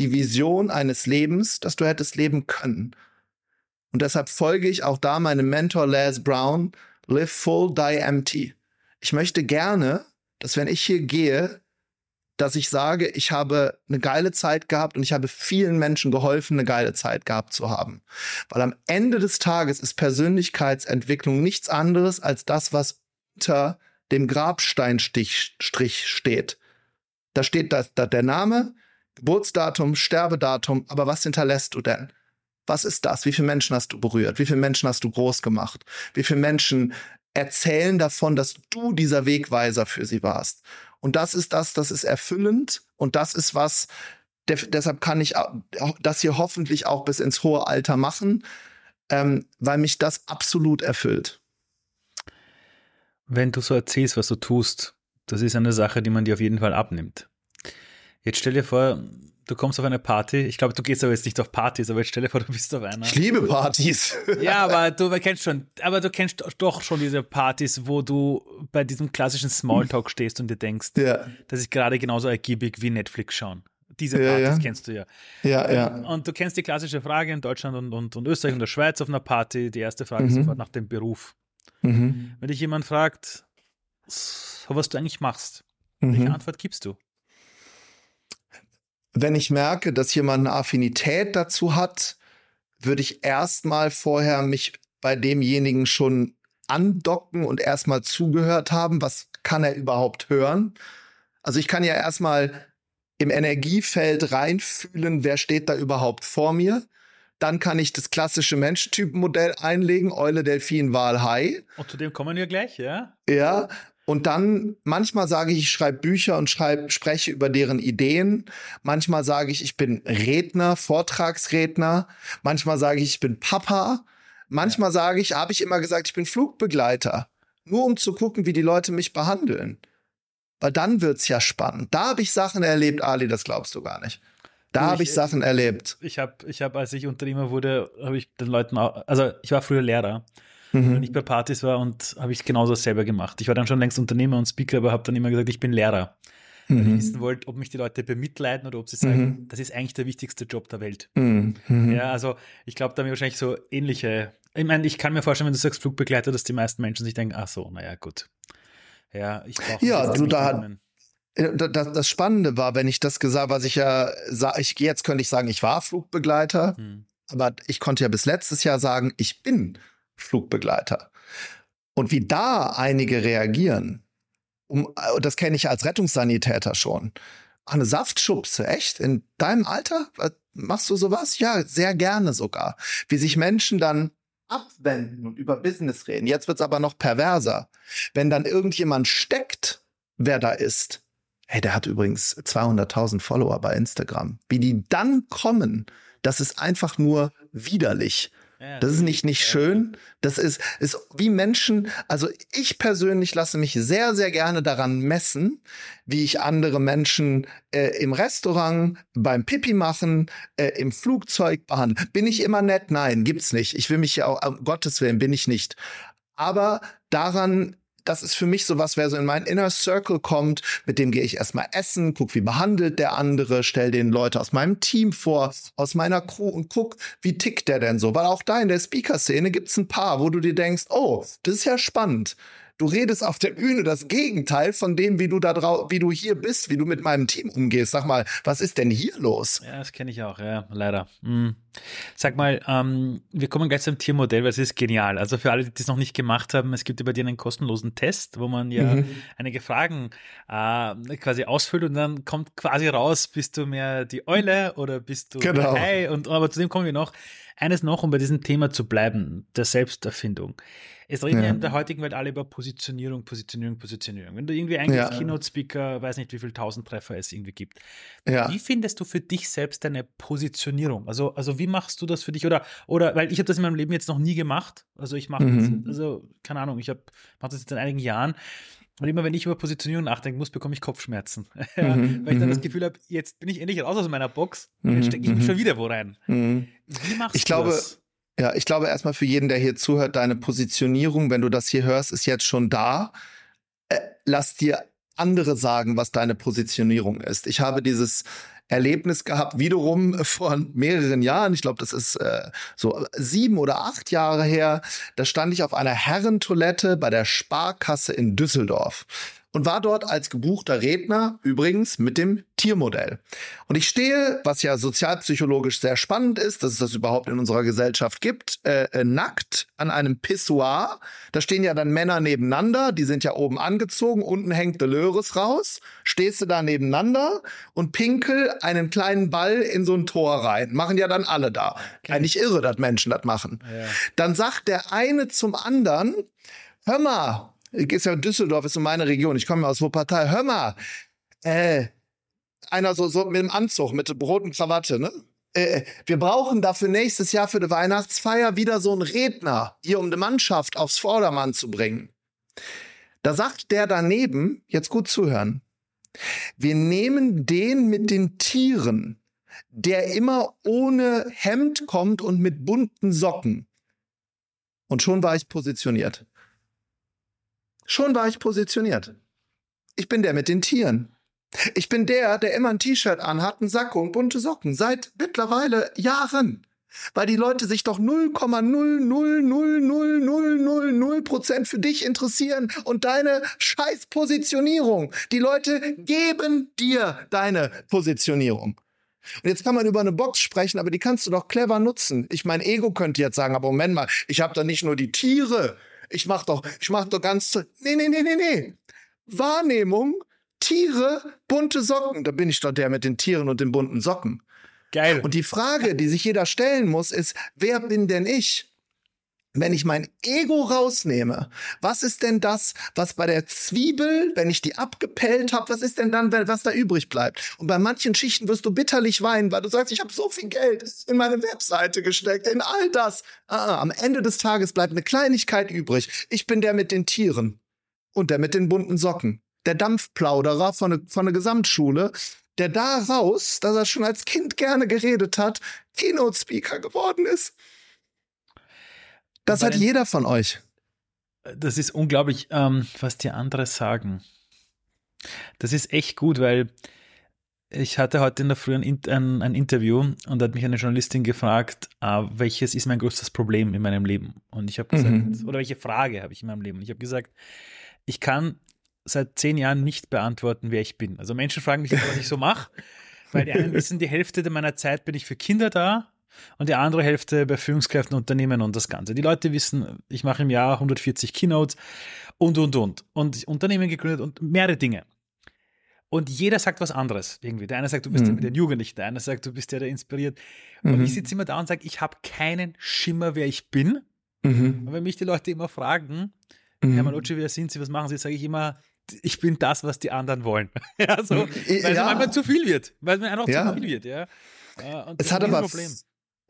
die Vision eines Lebens, das du hättest leben können. Und deshalb folge ich auch da meinem Mentor Les Brown, live full, die empty. Ich möchte gerne, dass wenn ich hier gehe, dass ich sage, ich habe eine geile Zeit gehabt und ich habe vielen Menschen geholfen, eine geile Zeit gehabt zu haben. Weil am Ende des Tages ist Persönlichkeitsentwicklung nichts anderes als das, was unter dem Grabsteinstrich steht. Da steht da, da der Name, Geburtsdatum, Sterbedatum, aber was hinterlässt du denn? Was ist das? Wie viele Menschen hast du berührt? Wie viele Menschen hast du groß gemacht? Wie viele Menschen erzählen davon, dass du dieser Wegweiser für sie warst. Und das ist das, das ist erfüllend und das ist was, de deshalb kann ich das hier hoffentlich auch bis ins hohe Alter machen, ähm, weil mich das absolut erfüllt. Wenn du so erzählst, was du tust, das ist eine Sache, die man dir auf jeden Fall abnimmt. Jetzt stell dir vor, du kommst auf eine Party. Ich glaube, du gehst aber jetzt nicht auf Partys, aber jetzt stell dir vor, du bist auf einer. Ich liebe Partys. ja, aber du kennst schon, aber du kennst doch schon diese Partys, wo du bei diesem klassischen Smalltalk stehst und dir denkst, ja. das ist gerade genauso ergiebig wie Netflix schauen. Diese Partys ja, ja. kennst du ja. Ja, ja. Und du kennst die klassische Frage in Deutschland und, und, und Österreich und der Schweiz auf einer Party. Die erste Frage mhm. ist sofort nach dem Beruf. Mhm. Wenn dich jemand fragt, was du eigentlich machst, mhm. welche Antwort gibst du? Wenn ich merke, dass jemand eine Affinität dazu hat, würde ich erstmal vorher mich bei demjenigen schon andocken und erstmal zugehört haben. Was kann er überhaupt hören? Also ich kann ja erstmal im Energiefeld reinfühlen, wer steht da überhaupt vor mir. Dann kann ich das klassische Menschentypenmodell einlegen, Eule, Delfin, Wal, Hai. Und zu dem kommen wir gleich, ja? Ja, und dann manchmal sage ich, ich schreibe Bücher und schreibe, spreche über deren Ideen. Manchmal sage ich, ich bin Redner, Vortragsredner. Manchmal sage ich, ich bin Papa. Manchmal sage ich, habe ich immer gesagt, ich bin Flugbegleiter. Nur um zu gucken, wie die Leute mich behandeln. Weil dann wird's ja spannend. Da habe ich Sachen erlebt, Ali, das glaubst du gar nicht. Da habe ich, ich Sachen erlebt. Ich habe, ich hab, als ich Unternehmer wurde, habe ich den Leuten auch, also ich war früher Lehrer mhm. wenn ich bei Partys war und habe ich genauso selber gemacht. Ich war dann schon längst Unternehmer und Speaker, aber habe dann immer gesagt, ich bin Lehrer. Mhm. Weil ich wissen wollte, ob mich die Leute bemitleiden oder ob sie sagen, mhm. das ist eigentlich der wichtigste Job der Welt. Mhm. mhm. Ja, also ich glaube, da haben wir wahrscheinlich so ähnliche. Ich meine, ich kann mir vorstellen, wenn du sagst Flugbegleiter, dass die meisten Menschen sich denken, ach so, naja, gut. Ja, ich brauche Ja, du da. Das, das Spannende war, wenn ich das gesagt, was ich ja sah, ich jetzt könnte ich sagen, ich war Flugbegleiter, hm. aber ich konnte ja bis letztes Jahr sagen, ich bin Flugbegleiter. Und wie da einige reagieren, um, äh, das kenne ich als Rettungssanitäter schon. Eine Saftschubse, echt? In deinem Alter? Machst du sowas? Ja, sehr gerne sogar. Wie sich Menschen dann abwenden und über Business reden. Jetzt wird's aber noch perverser. Wenn dann irgendjemand steckt, wer da ist. Hey, der hat übrigens 200.000 Follower bei Instagram. Wie die dann kommen, das ist einfach nur widerlich das ist nicht, nicht schön. Das ist, ist wie Menschen, also ich persönlich lasse mich sehr, sehr gerne daran messen, wie ich andere Menschen äh, im Restaurant, beim Pipi machen, äh, im Flugzeug behandle. Bin ich immer nett? Nein, gibt's nicht. Ich will mich ja auch, um Gottes Willen, bin ich nicht. Aber daran das ist für mich sowas, wer so in meinen Inner Circle kommt, mit dem gehe ich erstmal essen, guck, wie behandelt der andere, stell den Leute aus meinem Team vor, aus meiner Crew und guck, wie tickt der denn so? Weil auch da in der Speaker-Szene gibt's ein paar, wo du dir denkst, oh, das ist ja spannend. Du redest auf der Bühne das Gegenteil von dem, wie du da drauf, wie du hier bist, wie du mit meinem Team umgehst. Sag mal, was ist denn hier los? Ja, das kenne ich auch, ja, leider. Mhm. Sag mal, ähm, wir kommen gleich zum Tiermodell, weil es ist genial. Also für alle, die das noch nicht gemacht haben, es gibt über dir einen kostenlosen Test, wo man ja mhm. einige Fragen äh, quasi ausfüllt und dann kommt quasi raus, bist du mehr die Eule oder bist du genau. Ei? Und aber zu dem kommen wir noch. Eines noch, um bei diesem Thema zu bleiben, der Selbsterfindung. Es reden ja. in der heutigen Welt alle über Positionierung, Positionierung, Positionierung. Wenn du irgendwie eingibst, ja. Keynote-Speaker, weiß nicht, wie viele tausend Treffer es irgendwie gibt. Ja. Wie findest du für dich selbst deine Positionierung? Also, also wie machst du das für dich? Oder, oder weil ich habe das in meinem Leben jetzt noch nie gemacht. Also ich mache mhm. also keine Ahnung, ich habe mache das jetzt in einigen Jahren. Und immer wenn ich über Positionierung nachdenken muss, bekomme ich Kopfschmerzen. Mhm, weil ich dann das mhm. Gefühl habe, jetzt bin ich endlich raus aus meiner Box und jetzt stecke ich mich schon wieder wo rein. Wie machst ich du glaube, das? Ja, ich glaube erstmal für jeden, der hier zuhört, deine Positionierung, wenn du das hier hörst, ist jetzt schon da. Äh, lass dir andere sagen, was deine Positionierung ist. Ich habe dieses Erlebnis gehabt, wiederum vor mehreren Jahren, ich glaube, das ist äh, so sieben oder acht Jahre her, da stand ich auf einer Herrentoilette bei der Sparkasse in Düsseldorf und war dort als gebuchter Redner übrigens mit dem Tiermodell. Und ich stehe, was ja sozialpsychologisch sehr spannend ist, dass es das überhaupt in unserer Gesellschaft gibt, äh, äh, nackt an einem Pissoir. Da stehen ja dann Männer nebeneinander, die sind ja oben angezogen, unten hängt Deleuris raus. Stehst du da nebeneinander und pinkel einen kleinen Ball in so ein Tor rein. Machen ja dann alle da. Okay. Eigentlich irre, dass Menschen das machen. Ja. Dann sagt der eine zum anderen, hör mal, ist ja Düsseldorf, ist so meine Region. Ich komme aus Wuppertal. Hör mal, äh, einer so, so mit dem Anzug, mit der roten Krawatte, ne? Äh, wir brauchen dafür nächstes Jahr für die Weihnachtsfeier wieder so einen Redner, hier um die Mannschaft aufs Vordermann zu bringen. Da sagt der daneben, jetzt gut zuhören, wir nehmen den mit den Tieren, der immer ohne Hemd kommt und mit bunten Socken. Und schon war ich positioniert. Schon war ich positioniert. Ich bin der mit den Tieren. Ich bin der, der immer ein T-Shirt anhat, einen Sakko und bunte Socken. Seit mittlerweile Jahren. Weil die Leute sich doch 0,0000000 Prozent für dich interessieren und deine scheiß Positionierung. Die Leute geben dir deine Positionierung. Und jetzt kann man über eine Box sprechen, aber die kannst du doch clever nutzen. Ich mein Ego könnte jetzt sagen, aber Moment mal, ich habe da nicht nur die Tiere, ich mach doch, ich mach doch ganz, nee, nee, nee, nee, nee. Wahrnehmung, Tiere, bunte Socken. Da bin ich doch der mit den Tieren und den bunten Socken. Geil. Und die Frage, die sich jeder stellen muss, ist, wer bin denn ich? Wenn ich mein Ego rausnehme, was ist denn das, was bei der Zwiebel, wenn ich die abgepellt habe, was ist denn dann, was da übrig bleibt? Und bei manchen Schichten wirst du bitterlich weinen, weil du sagst, ich habe so viel Geld in meine Webseite gesteckt, in all das. Ah, am Ende des Tages bleibt eine Kleinigkeit übrig. Ich bin der mit den Tieren und der mit den bunten Socken. Der Dampfplauderer von der, von der Gesamtschule, der da raus, dass er schon als Kind gerne geredet hat, Keynote-Speaker geworden ist. Das hat jeder von euch. Das ist unglaublich, ähm, was die anderen sagen. Das ist echt gut, weil ich hatte heute in der Früh ein, ein, ein Interview und da hat mich eine Journalistin gefragt, äh, welches ist mein größtes Problem in meinem Leben? Und ich habe gesagt, mhm. oder welche Frage habe ich in meinem Leben? Und ich habe gesagt, ich kann seit zehn Jahren nicht beantworten, wer ich bin. Also Menschen fragen mich, was ich so mache, weil die einen wissen, die Hälfte meiner Zeit bin ich für Kinder da und die andere Hälfte bei Führungskräften, Unternehmen und das Ganze. Die Leute wissen, ich mache im Jahr 140 Keynotes und, und, und. Und Unternehmen gegründet und mehrere Dinge. Und jeder sagt was anderes irgendwie. Der eine sagt, du bist mhm. der mit den Jugendlichen, der eine sagt, du bist der, der inspiriert. Und mhm. ich sitze immer da und sage, ich habe keinen Schimmer, wer ich bin. Mhm. Und wenn mich die Leute immer fragen, mhm. Herr Malocci, wer sind Sie, was machen Sie, sage ich immer, ich bin das, was die anderen wollen. ja, so, weil ja. es manchmal zu viel wird. Weil es mir einfach ja. zu viel wird, ja. ja es hat aber Problem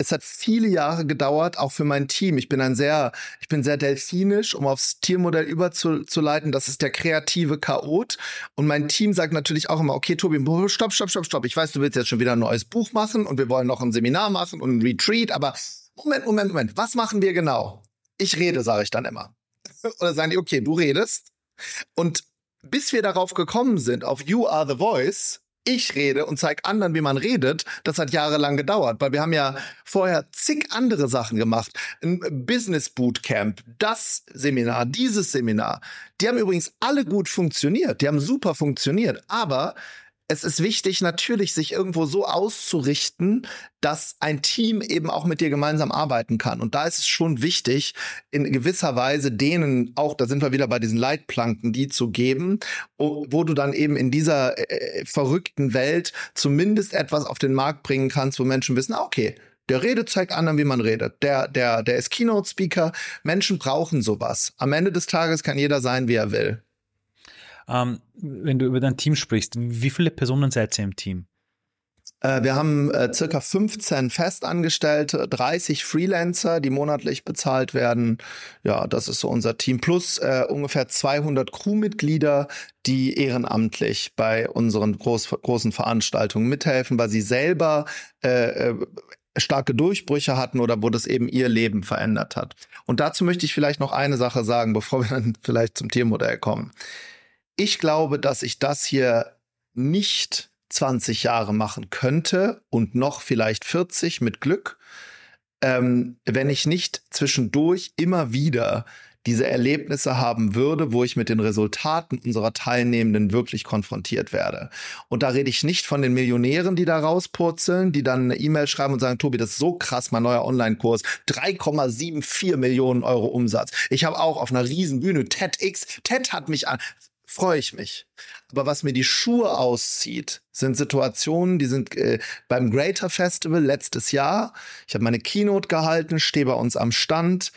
es hat viele Jahre gedauert, auch für mein Team. Ich bin ein sehr, ich bin sehr delfinisch, um aufs Tiermodell überzuleiten. Das ist der kreative Chaot. Und mein Team sagt natürlich auch immer, okay, Tobi, stopp, stopp, stopp, stopp. Ich weiß, du willst jetzt schon wieder ein neues Buch machen und wir wollen noch ein Seminar machen und ein Retreat, aber Moment, Moment, Moment. Was machen wir genau? Ich rede, sage ich dann immer. Oder sagen die, okay, du redest Und bis wir darauf gekommen sind, auf You Are the Voice, ich rede und zeige anderen, wie man redet, das hat jahrelang gedauert, weil wir haben ja vorher zig andere Sachen gemacht. Ein Business Bootcamp, das Seminar, dieses Seminar. Die haben übrigens alle gut funktioniert, die haben super funktioniert, aber es ist wichtig, natürlich sich irgendwo so auszurichten, dass ein Team eben auch mit dir gemeinsam arbeiten kann. Und da ist es schon wichtig, in gewisser Weise denen auch, da sind wir wieder bei diesen Leitplanken, die zu geben, wo du dann eben in dieser äh, verrückten Welt zumindest etwas auf den Markt bringen kannst, wo Menschen wissen, ah, okay, der redet, zeigt anderen, wie man redet. Der, der, der ist Keynote-Speaker. Menschen brauchen sowas. Am Ende des Tages kann jeder sein, wie er will. Ähm, wenn du über dein Team sprichst, wie viele Personen seid ihr im Team? Äh, wir haben äh, circa 15 Festangestellte, 30 Freelancer, die monatlich bezahlt werden. Ja, das ist so unser Team. Plus äh, ungefähr 200 Crewmitglieder, die ehrenamtlich bei unseren groß, großen Veranstaltungen mithelfen, weil sie selber äh, äh, starke Durchbrüche hatten oder wo das eben ihr Leben verändert hat. Und dazu möchte ich vielleicht noch eine Sache sagen, bevor wir dann vielleicht zum Tiermodell kommen. Ich glaube, dass ich das hier nicht 20 Jahre machen könnte und noch vielleicht 40 mit Glück, ähm, wenn ich nicht zwischendurch immer wieder diese Erlebnisse haben würde, wo ich mit den Resultaten unserer Teilnehmenden wirklich konfrontiert werde. Und da rede ich nicht von den Millionären, die da rauspurzeln, die dann eine E-Mail schreiben und sagen, Tobi, das ist so krass, mein neuer Online-Kurs, 3,74 Millionen Euro Umsatz. Ich habe auch auf einer riesen Bühne TEDx, TED hat mich an, freue ich mich. Aber was mir die Schuhe auszieht, sind Situationen, die sind äh, beim Greater Festival letztes Jahr. Ich habe meine Keynote gehalten, stehe bei uns am Stand.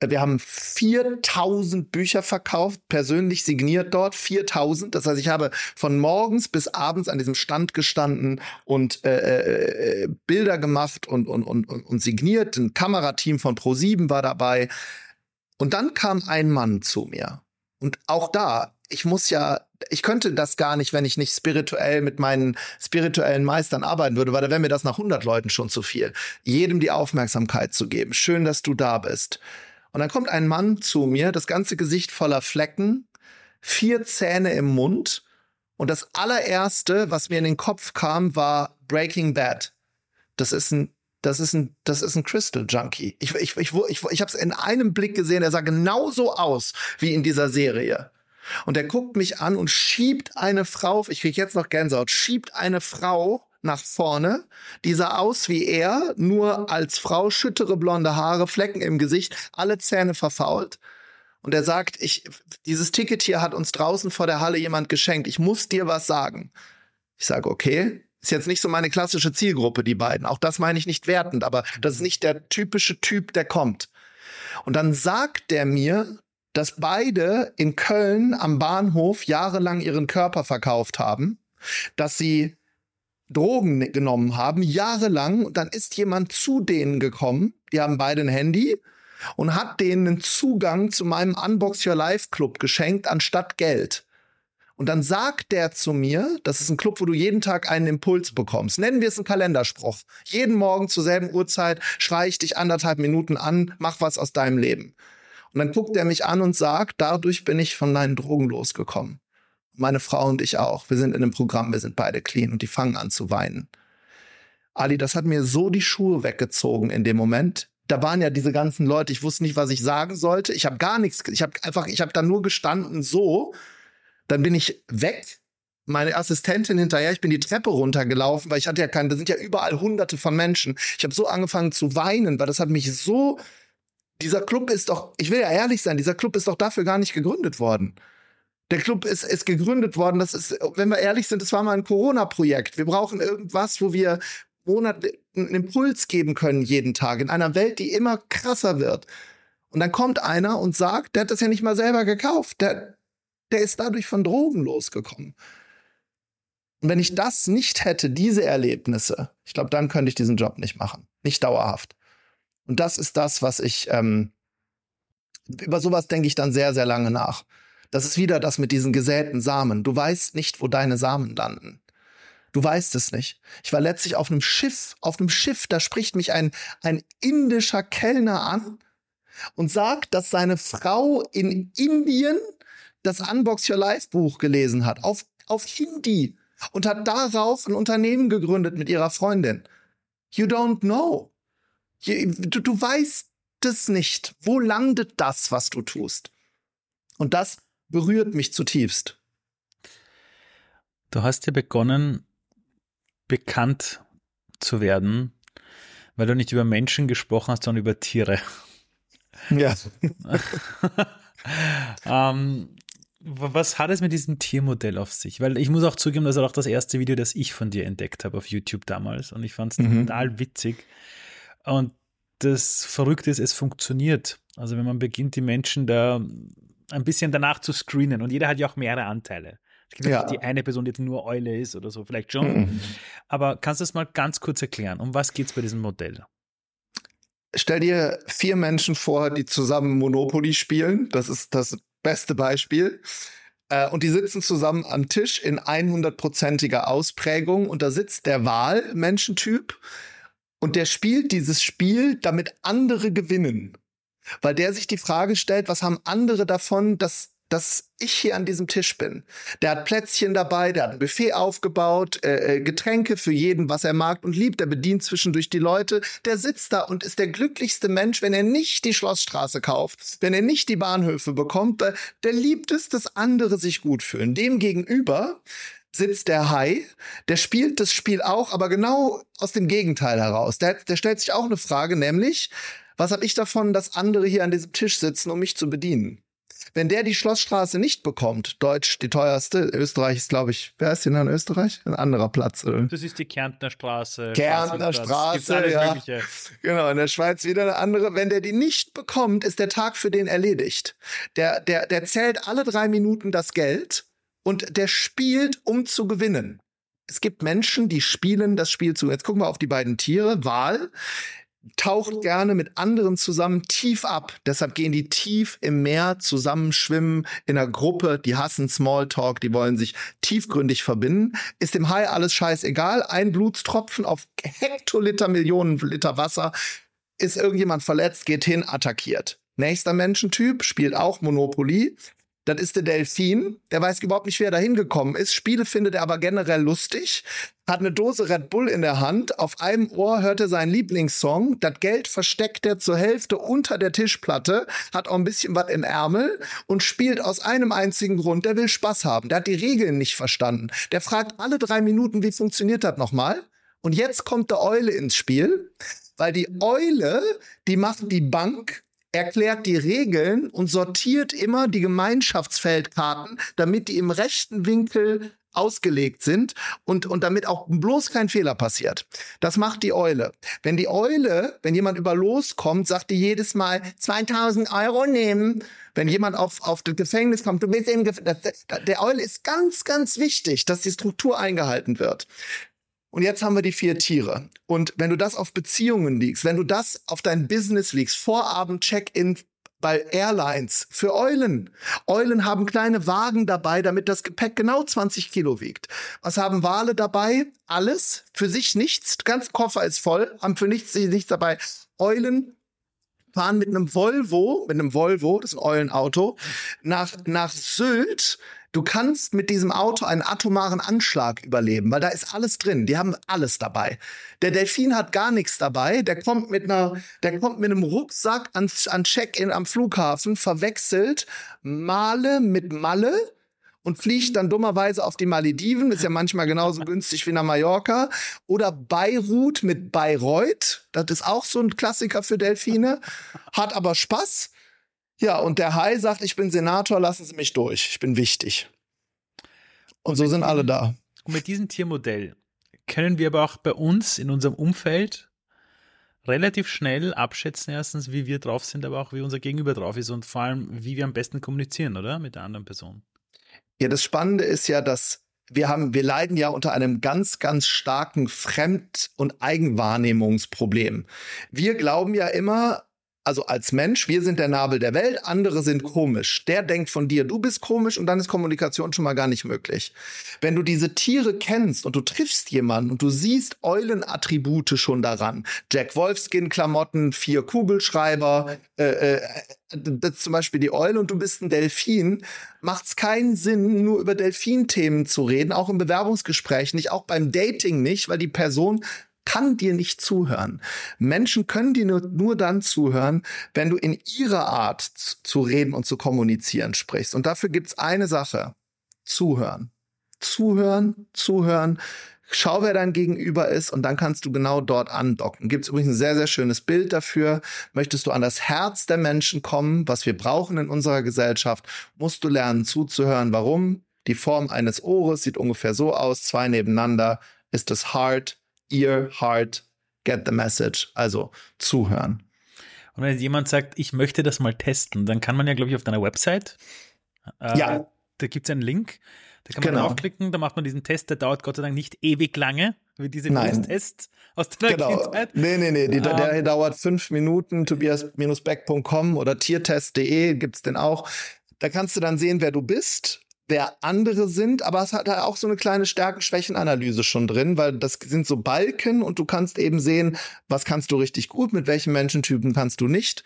Wir haben 4000 Bücher verkauft, persönlich signiert dort, 4000. Das heißt, ich habe von morgens bis abends an diesem Stand gestanden und äh, äh, Bilder gemacht und, und, und, und signiert. Ein Kamerateam von Pro7 war dabei. Und dann kam ein Mann zu mir. Und auch da, ich muss ja, ich könnte das gar nicht, wenn ich nicht spirituell mit meinen spirituellen Meistern arbeiten würde, weil da wäre mir das nach 100 Leuten schon zu viel. Jedem die Aufmerksamkeit zu geben. Schön, dass du da bist. Und dann kommt ein Mann zu mir, das ganze Gesicht voller Flecken, vier Zähne im Mund. Und das allererste, was mir in den Kopf kam, war Breaking Bad. Das ist ein das ist ein, das ist ein Crystal Junkie. Ich, ich, ich, ich, ich habe es in einem Blick gesehen, er sah genauso aus wie in dieser Serie. Und er guckt mich an und schiebt eine Frau, ich krieg jetzt noch Gänsehaut, schiebt eine Frau nach vorne, die sah aus wie er, nur als Frau, schüttere blonde Haare, Flecken im Gesicht, alle Zähne verfault. Und er sagt, ich, dieses Ticket hier hat uns draußen vor der Halle jemand geschenkt. Ich muss dir was sagen. Ich sage, okay. Ist jetzt nicht so meine klassische Zielgruppe, die beiden. Auch das meine ich nicht wertend, aber das ist nicht der typische Typ, der kommt. Und dann sagt der mir, dass beide in Köln am Bahnhof jahrelang ihren Körper verkauft haben, dass sie Drogen genommen haben, jahrelang. Und dann ist jemand zu denen gekommen, die haben beide ein Handy und hat denen einen Zugang zu meinem Unbox Your Life Club geschenkt, anstatt Geld. Und dann sagt der zu mir, das ist ein Club, wo du jeden Tag einen Impuls bekommst. Nennen wir es einen Kalenderspruch. Jeden Morgen zur selben Uhrzeit schreie ich dich anderthalb Minuten an, mach was aus deinem Leben. Und dann guckt er mich an und sagt, dadurch bin ich von meinen Drogen losgekommen. Meine Frau und ich auch. Wir sind in einem Programm, wir sind beide clean und die fangen an zu weinen. Ali, das hat mir so die Schuhe weggezogen in dem Moment. Da waren ja diese ganzen Leute, ich wusste nicht, was ich sagen sollte. Ich habe gar nichts, ich habe einfach, ich habe da nur gestanden so. Dann bin ich weg, meine Assistentin hinterher, ich bin die Treppe runtergelaufen, weil ich hatte ja keinen, da sind ja überall hunderte von Menschen. Ich habe so angefangen zu weinen, weil das hat mich so dieser Club ist doch, ich will ja ehrlich sein, dieser Club ist doch dafür gar nicht gegründet worden. Der Club ist, ist gegründet worden, das ist, wenn wir ehrlich sind, das war mal ein Corona-Projekt. Wir brauchen irgendwas, wo wir Monat einen Impuls geben können jeden Tag in einer Welt, die immer krasser wird. Und dann kommt einer und sagt, der hat das ja nicht mal selber gekauft. Der, der ist dadurch von Drogen losgekommen. Und wenn ich das nicht hätte, diese Erlebnisse, ich glaube, dann könnte ich diesen Job nicht machen. Nicht dauerhaft. Und das ist das, was ich, ähm, über sowas denke ich dann sehr, sehr lange nach. Das ist wieder das mit diesen gesäten Samen. Du weißt nicht, wo deine Samen landen. Du weißt es nicht. Ich war letztlich auf einem Schiff, auf einem Schiff, da spricht mich ein, ein indischer Kellner an und sagt, dass seine Frau in Indien das Unbox Your Life Buch gelesen hat, auf, auf Hindi und hat darauf ein Unternehmen gegründet mit ihrer Freundin. You don't know. Du, du weißt es nicht. Wo landet das, was du tust? Und das berührt mich zutiefst. Du hast ja begonnen, bekannt zu werden, weil du nicht über Menschen gesprochen hast, sondern über Tiere. Ja. ähm, was hat es mit diesem Tiermodell auf sich? Weil ich muss auch zugeben, das ist auch das erste Video, das ich von dir entdeckt habe auf YouTube damals. Und ich fand es mhm. total witzig. Und das Verrückte ist, es funktioniert. Also wenn man beginnt, die Menschen da ein bisschen danach zu screenen. Und jeder hat ja auch mehrere Anteile. Es gibt ja. nicht die eine Person, die jetzt nur Eule ist oder so, vielleicht schon. Mhm. Aber kannst du das mal ganz kurz erklären? Um was geht es bei diesem Modell? Stell dir vier Menschen vor, die zusammen Monopoly spielen. Das ist das beste Beispiel. Äh, und die sitzen zusammen am Tisch in 100-prozentiger Ausprägung. Und da sitzt der Wahl-Menschentyp. Und der spielt dieses Spiel, damit andere gewinnen. Weil der sich die Frage stellt, was haben andere davon, dass dass ich hier an diesem Tisch bin. Der hat Plätzchen dabei, der hat ein Buffet aufgebaut, äh, äh, Getränke für jeden, was er mag und liebt. Der bedient zwischendurch die Leute. Der sitzt da und ist der glücklichste Mensch, wenn er nicht die Schlossstraße kauft, wenn er nicht die Bahnhöfe bekommt. Der, der liebt es, dass andere sich gut fühlen. Dem gegenüber sitzt der Hai, der spielt das Spiel auch, aber genau aus dem Gegenteil heraus. Der, der stellt sich auch eine Frage, nämlich, was habe ich davon, dass andere hier an diesem Tisch sitzen, um mich zu bedienen? Wenn der die Schlossstraße nicht bekommt, Deutsch die teuerste, Österreich ist, glaube ich, wer ist denn in Österreich? Ein anderer Platz. Oder? Das ist die Kärntner Straße. Kärntner Straße, ja. Mögliche. Genau, in der Schweiz wieder eine andere. Wenn der die nicht bekommt, ist der Tag für den erledigt. Der, der, der zählt alle drei Minuten das Geld und der spielt, um zu gewinnen. Es gibt Menschen, die spielen das Spiel zu. Jetzt gucken wir auf die beiden Tiere. Wahl taucht gerne mit anderen zusammen tief ab. Deshalb gehen die tief im Meer zusammen schwimmen in einer Gruppe. Die hassen Smalltalk, die wollen sich tiefgründig verbinden. Ist dem Hai alles scheißegal. Ein Blutstropfen auf Hektoliter, Millionen Liter Wasser. Ist irgendjemand verletzt, geht hin, attackiert. Nächster Menschentyp spielt auch Monopoly, das ist der Delfin. Der weiß überhaupt nicht, wer da hingekommen ist. Spiele findet er aber generell lustig. Hat eine Dose Red Bull in der Hand. Auf einem Ohr hört er seinen Lieblingssong. Das Geld versteckt er zur Hälfte unter der Tischplatte. Hat auch ein bisschen was im Ärmel und spielt aus einem einzigen Grund. Der will Spaß haben. Der hat die Regeln nicht verstanden. Der fragt alle drei Minuten, wie funktioniert das nochmal? Und jetzt kommt der Eule ins Spiel. Weil die Eule, die macht die Bank erklärt die Regeln und sortiert immer die Gemeinschaftsfeldkarten, damit die im rechten Winkel ausgelegt sind und, und damit auch bloß kein Fehler passiert. Das macht die Eule. Wenn die Eule, wenn jemand über loskommt, sagt die jedes Mal 2000 Euro nehmen. Wenn jemand auf, auf das Gefängnis kommt, du bist im Gefängnis. Der Eule ist ganz, ganz wichtig, dass die Struktur eingehalten wird. Und jetzt haben wir die vier Tiere. Und wenn du das auf Beziehungen liegst, wenn du das auf dein Business liegst, Vorabend Check-in bei Airlines für Eulen. Eulen haben kleine Wagen dabei, damit das Gepäck genau 20 Kilo wiegt. Was haben Wale dabei? Alles. Für sich nichts. Ganz Koffer ist voll. Haben für nichts, nichts dabei. Eulen fahren mit einem Volvo, mit einem Volvo, das ist ein Eulenauto, nach, nach Sylt Du kannst mit diesem Auto einen atomaren Anschlag überleben, weil da ist alles drin. Die haben alles dabei. Der Delfin hat gar nichts dabei. Der kommt mit einer, der kommt mit einem Rucksack an, an Check-in am Flughafen, verwechselt Male mit Malle und fliegt dann dummerweise auf die Malediven, ist ja manchmal genauso günstig wie nach Mallorca. Oder Beirut mit Bayreuth, das ist auch so ein Klassiker für Delfine, hat aber Spaß. Ja, und der Hai sagt, ich bin Senator, lassen Sie mich durch, ich bin wichtig. Und so sind alle da. Und mit diesem Tiermodell können wir aber auch bei uns in unserem Umfeld relativ schnell abschätzen, erstens, wie wir drauf sind, aber auch wie unser Gegenüber drauf ist und vor allem, wie wir am besten kommunizieren, oder? Mit der anderen Person. Ja, das Spannende ist ja, dass wir haben, wir leiden ja unter einem ganz, ganz starken Fremd- und Eigenwahrnehmungsproblem. Wir glauben ja immer, also als Mensch, wir sind der Nabel der Welt, andere sind komisch. Der denkt von dir, du bist komisch und dann ist Kommunikation schon mal gar nicht möglich. Wenn du diese Tiere kennst und du triffst jemanden und du siehst Eulenattribute schon daran, Jack Wolfskin-Klamotten, vier Kugelschreiber, äh, äh, zum Beispiel die Eule und du bist ein Delfin, macht es keinen Sinn, nur über Delfin-Themen zu reden, auch im Bewerbungsgespräch nicht, auch beim Dating nicht, weil die Person kann dir nicht zuhören. Menschen können dir nur, nur dann zuhören, wenn du in ihrer Art zu reden und zu kommunizieren sprichst. Und dafür gibt's eine Sache. Zuhören. Zuhören, zuhören. Schau, wer dein Gegenüber ist und dann kannst du genau dort andocken. Gibt es übrigens ein sehr, sehr schönes Bild dafür. Möchtest du an das Herz der Menschen kommen, was wir brauchen in unserer Gesellschaft, musst du lernen zuzuhören. Warum? Die Form eines Ohres sieht ungefähr so aus, zwei nebeneinander ist das Heart, Ear, Heart, get the message. Also zuhören. Und wenn jemand sagt, ich möchte das mal testen, dann kann man ja, glaube ich, auf deiner Website, äh, ja. da gibt es einen Link, da kann man genau. draufklicken, da macht man diesen Test, der dauert Gott sei Dank nicht ewig lange, wie diese Tests aus deiner genau. Kindheit. Nee, nee, nee, die, um, der ähm. dauert fünf Minuten, tobias-beck.com oder tiertest.de gibt es den auch. Da kannst du dann sehen, wer du bist wer andere sind, aber es hat da auch so eine kleine Stärken-Schwächen-Analyse schon drin, weil das sind so Balken und du kannst eben sehen, was kannst du richtig gut, mit welchen Menschentypen kannst du nicht.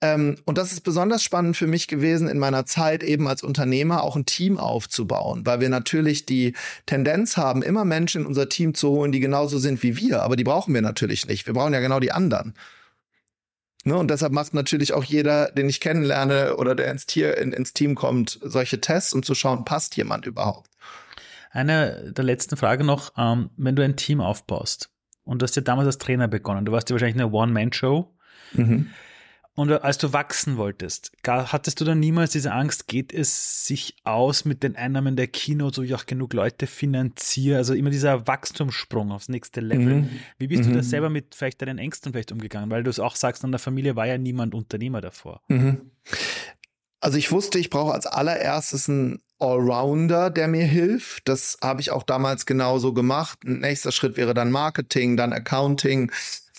Ähm, und das ist besonders spannend für mich gewesen, in meiner Zeit eben als Unternehmer auch ein Team aufzubauen, weil wir natürlich die Tendenz haben, immer Menschen in unser Team zu holen, die genauso sind wie wir, aber die brauchen wir natürlich nicht. Wir brauchen ja genau die anderen. Ne, und deshalb macht natürlich auch jeder, den ich kennenlerne oder der ins, Tier, in, ins Team kommt, solche Tests, um zu schauen, passt jemand überhaupt. Eine der letzten Frage noch, ähm, wenn du ein Team aufbaust und du hast ja damals als Trainer begonnen, du warst ja wahrscheinlich eine One-Man-Show. Mhm. Und als du wachsen wolltest, hattest du dann niemals diese Angst, geht es sich aus mit den Einnahmen der Kinos, so ich auch genug Leute finanziere? Also immer dieser Wachstumssprung aufs nächste Level. Mhm. Wie bist mhm. du da selber mit vielleicht deinen Ängsten vielleicht umgegangen? Weil du es auch sagst, an der Familie war ja niemand Unternehmer davor. Mhm. Also ich wusste, ich brauche als allererstes einen Allrounder, der mir hilft. Das habe ich auch damals genauso gemacht. Ein nächster Schritt wäre dann Marketing, dann Accounting,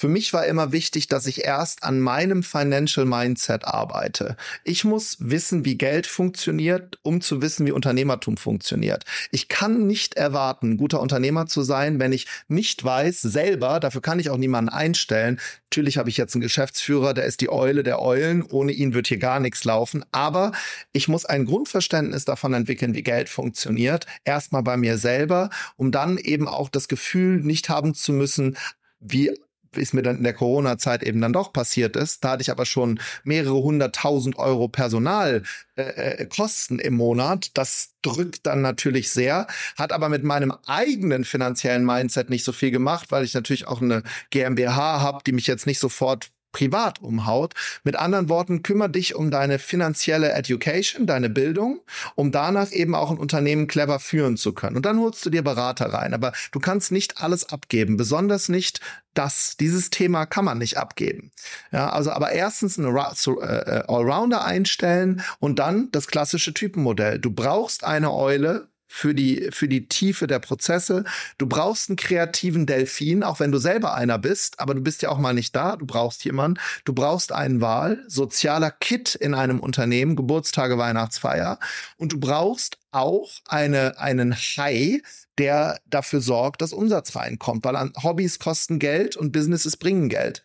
für mich war immer wichtig, dass ich erst an meinem Financial Mindset arbeite. Ich muss wissen, wie Geld funktioniert, um zu wissen, wie Unternehmertum funktioniert. Ich kann nicht erwarten, guter Unternehmer zu sein, wenn ich nicht weiß selber, dafür kann ich auch niemanden einstellen. Natürlich habe ich jetzt einen Geschäftsführer, der ist die Eule der Eulen. Ohne ihn wird hier gar nichts laufen. Aber ich muss ein Grundverständnis davon entwickeln, wie Geld funktioniert. Erstmal bei mir selber, um dann eben auch das Gefühl nicht haben zu müssen, wie wie es mir dann in der Corona-Zeit eben dann doch passiert ist. Da hatte ich aber schon mehrere hunderttausend Euro Personalkosten äh, äh im Monat. Das drückt dann natürlich sehr, hat aber mit meinem eigenen finanziellen Mindset nicht so viel gemacht, weil ich natürlich auch eine GmbH habe, die mich jetzt nicht sofort privat umhaut. Mit anderen Worten, kümmere dich um deine finanzielle Education, deine Bildung, um danach eben auch ein Unternehmen clever führen zu können. Und dann holst du dir Berater rein. Aber du kannst nicht alles abgeben, besonders nicht das. Dieses Thema kann man nicht abgeben. Ja, also aber erstens einen äh, Allrounder einstellen und dann das klassische Typenmodell. Du brauchst eine Eule, für die, für die Tiefe der Prozesse. Du brauchst einen kreativen Delfin, auch wenn du selber einer bist, aber du bist ja auch mal nicht da. Du brauchst jemanden. Du brauchst einen Wahl, sozialer Kit in einem Unternehmen, Geburtstage, Weihnachtsfeier. Und du brauchst auch eine, einen Hai, der dafür sorgt, dass Umsatz reinkommt, weil Hobbys kosten Geld und Businesses bringen Geld.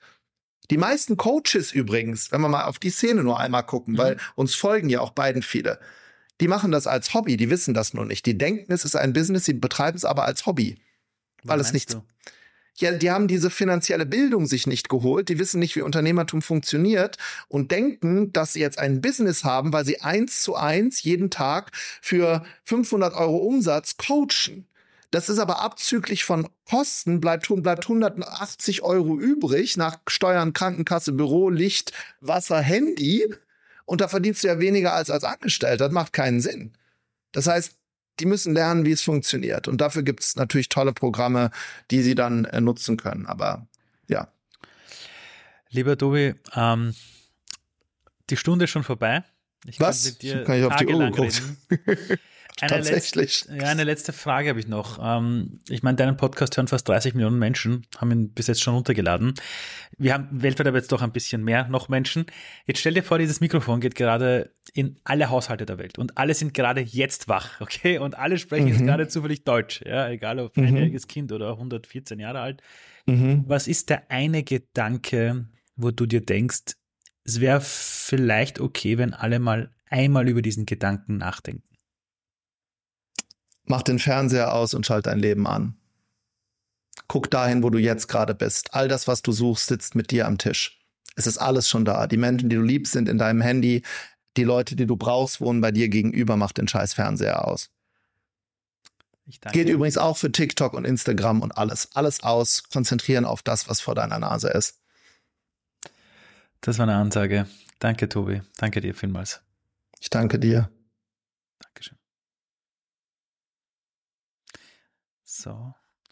Die meisten Coaches übrigens, wenn wir mal auf die Szene nur einmal gucken, mhm. weil uns folgen ja auch beiden viele die machen das als Hobby, die wissen das nur nicht. Die denken, es ist ein Business, sie betreiben es aber als Hobby. weil es nicht. Ja, die haben diese finanzielle Bildung sich nicht geholt, die wissen nicht, wie Unternehmertum funktioniert und denken, dass sie jetzt ein Business haben, weil sie eins zu eins jeden Tag für 500 Euro Umsatz coachen. Das ist aber abzüglich von Kosten, bleibt, bleibt 180 Euro übrig nach Steuern, Krankenkasse, Büro, Licht, Wasser, Handy und da verdienst du ja weniger als als Angestellter. Das macht keinen Sinn. Das heißt, die müssen lernen, wie es funktioniert. Und dafür gibt es natürlich tolle Programme, die sie dann äh, nutzen können. Aber ja. Lieber Tobi, ähm, die Stunde ist schon vorbei. Ich Was? Kann mit dir Kann ich auf die Uhr geguckt. Tatsächlich. Letzte, ja, eine letzte Frage habe ich noch. Ähm, ich meine, deinen Podcast hören fast 30 Millionen Menschen, haben ihn bis jetzt schon runtergeladen. Wir haben weltweit aber jetzt doch ein bisschen mehr noch Menschen. Jetzt stell dir vor, dieses Mikrofon geht gerade in alle Haushalte der Welt und alle sind gerade jetzt wach, okay? Und alle sprechen jetzt Mhm. gerade zufällig Deutsch, ja, egal ob Mhm. einjähriges Kind oder 114 Jahre alt. Mhm. Was ist der eine Gedanke, wo du dir denkst, es wäre vielleicht okay, wenn alle mal einmal über diesen Gedanken nachdenken? Mach den Fernseher aus und schalt dein Leben an. Guck dahin, wo du jetzt gerade bist. All das, was du suchst, sitzt mit dir am Tisch. Es ist alles schon da. Die Menschen, die du liebst, sind in deinem Handy. Die Leute, die du brauchst, wohnen bei dir gegenüber. Mach den scheiß Fernseher aus. Ich danke. Geht übrigens auch für TikTok und Instagram und alles. Alles aus. Konzentrieren auf das, was vor deiner Nase ist. Das war eine Ansage. Danke, Tobi. Danke dir vielmals. Ich danke dir. So.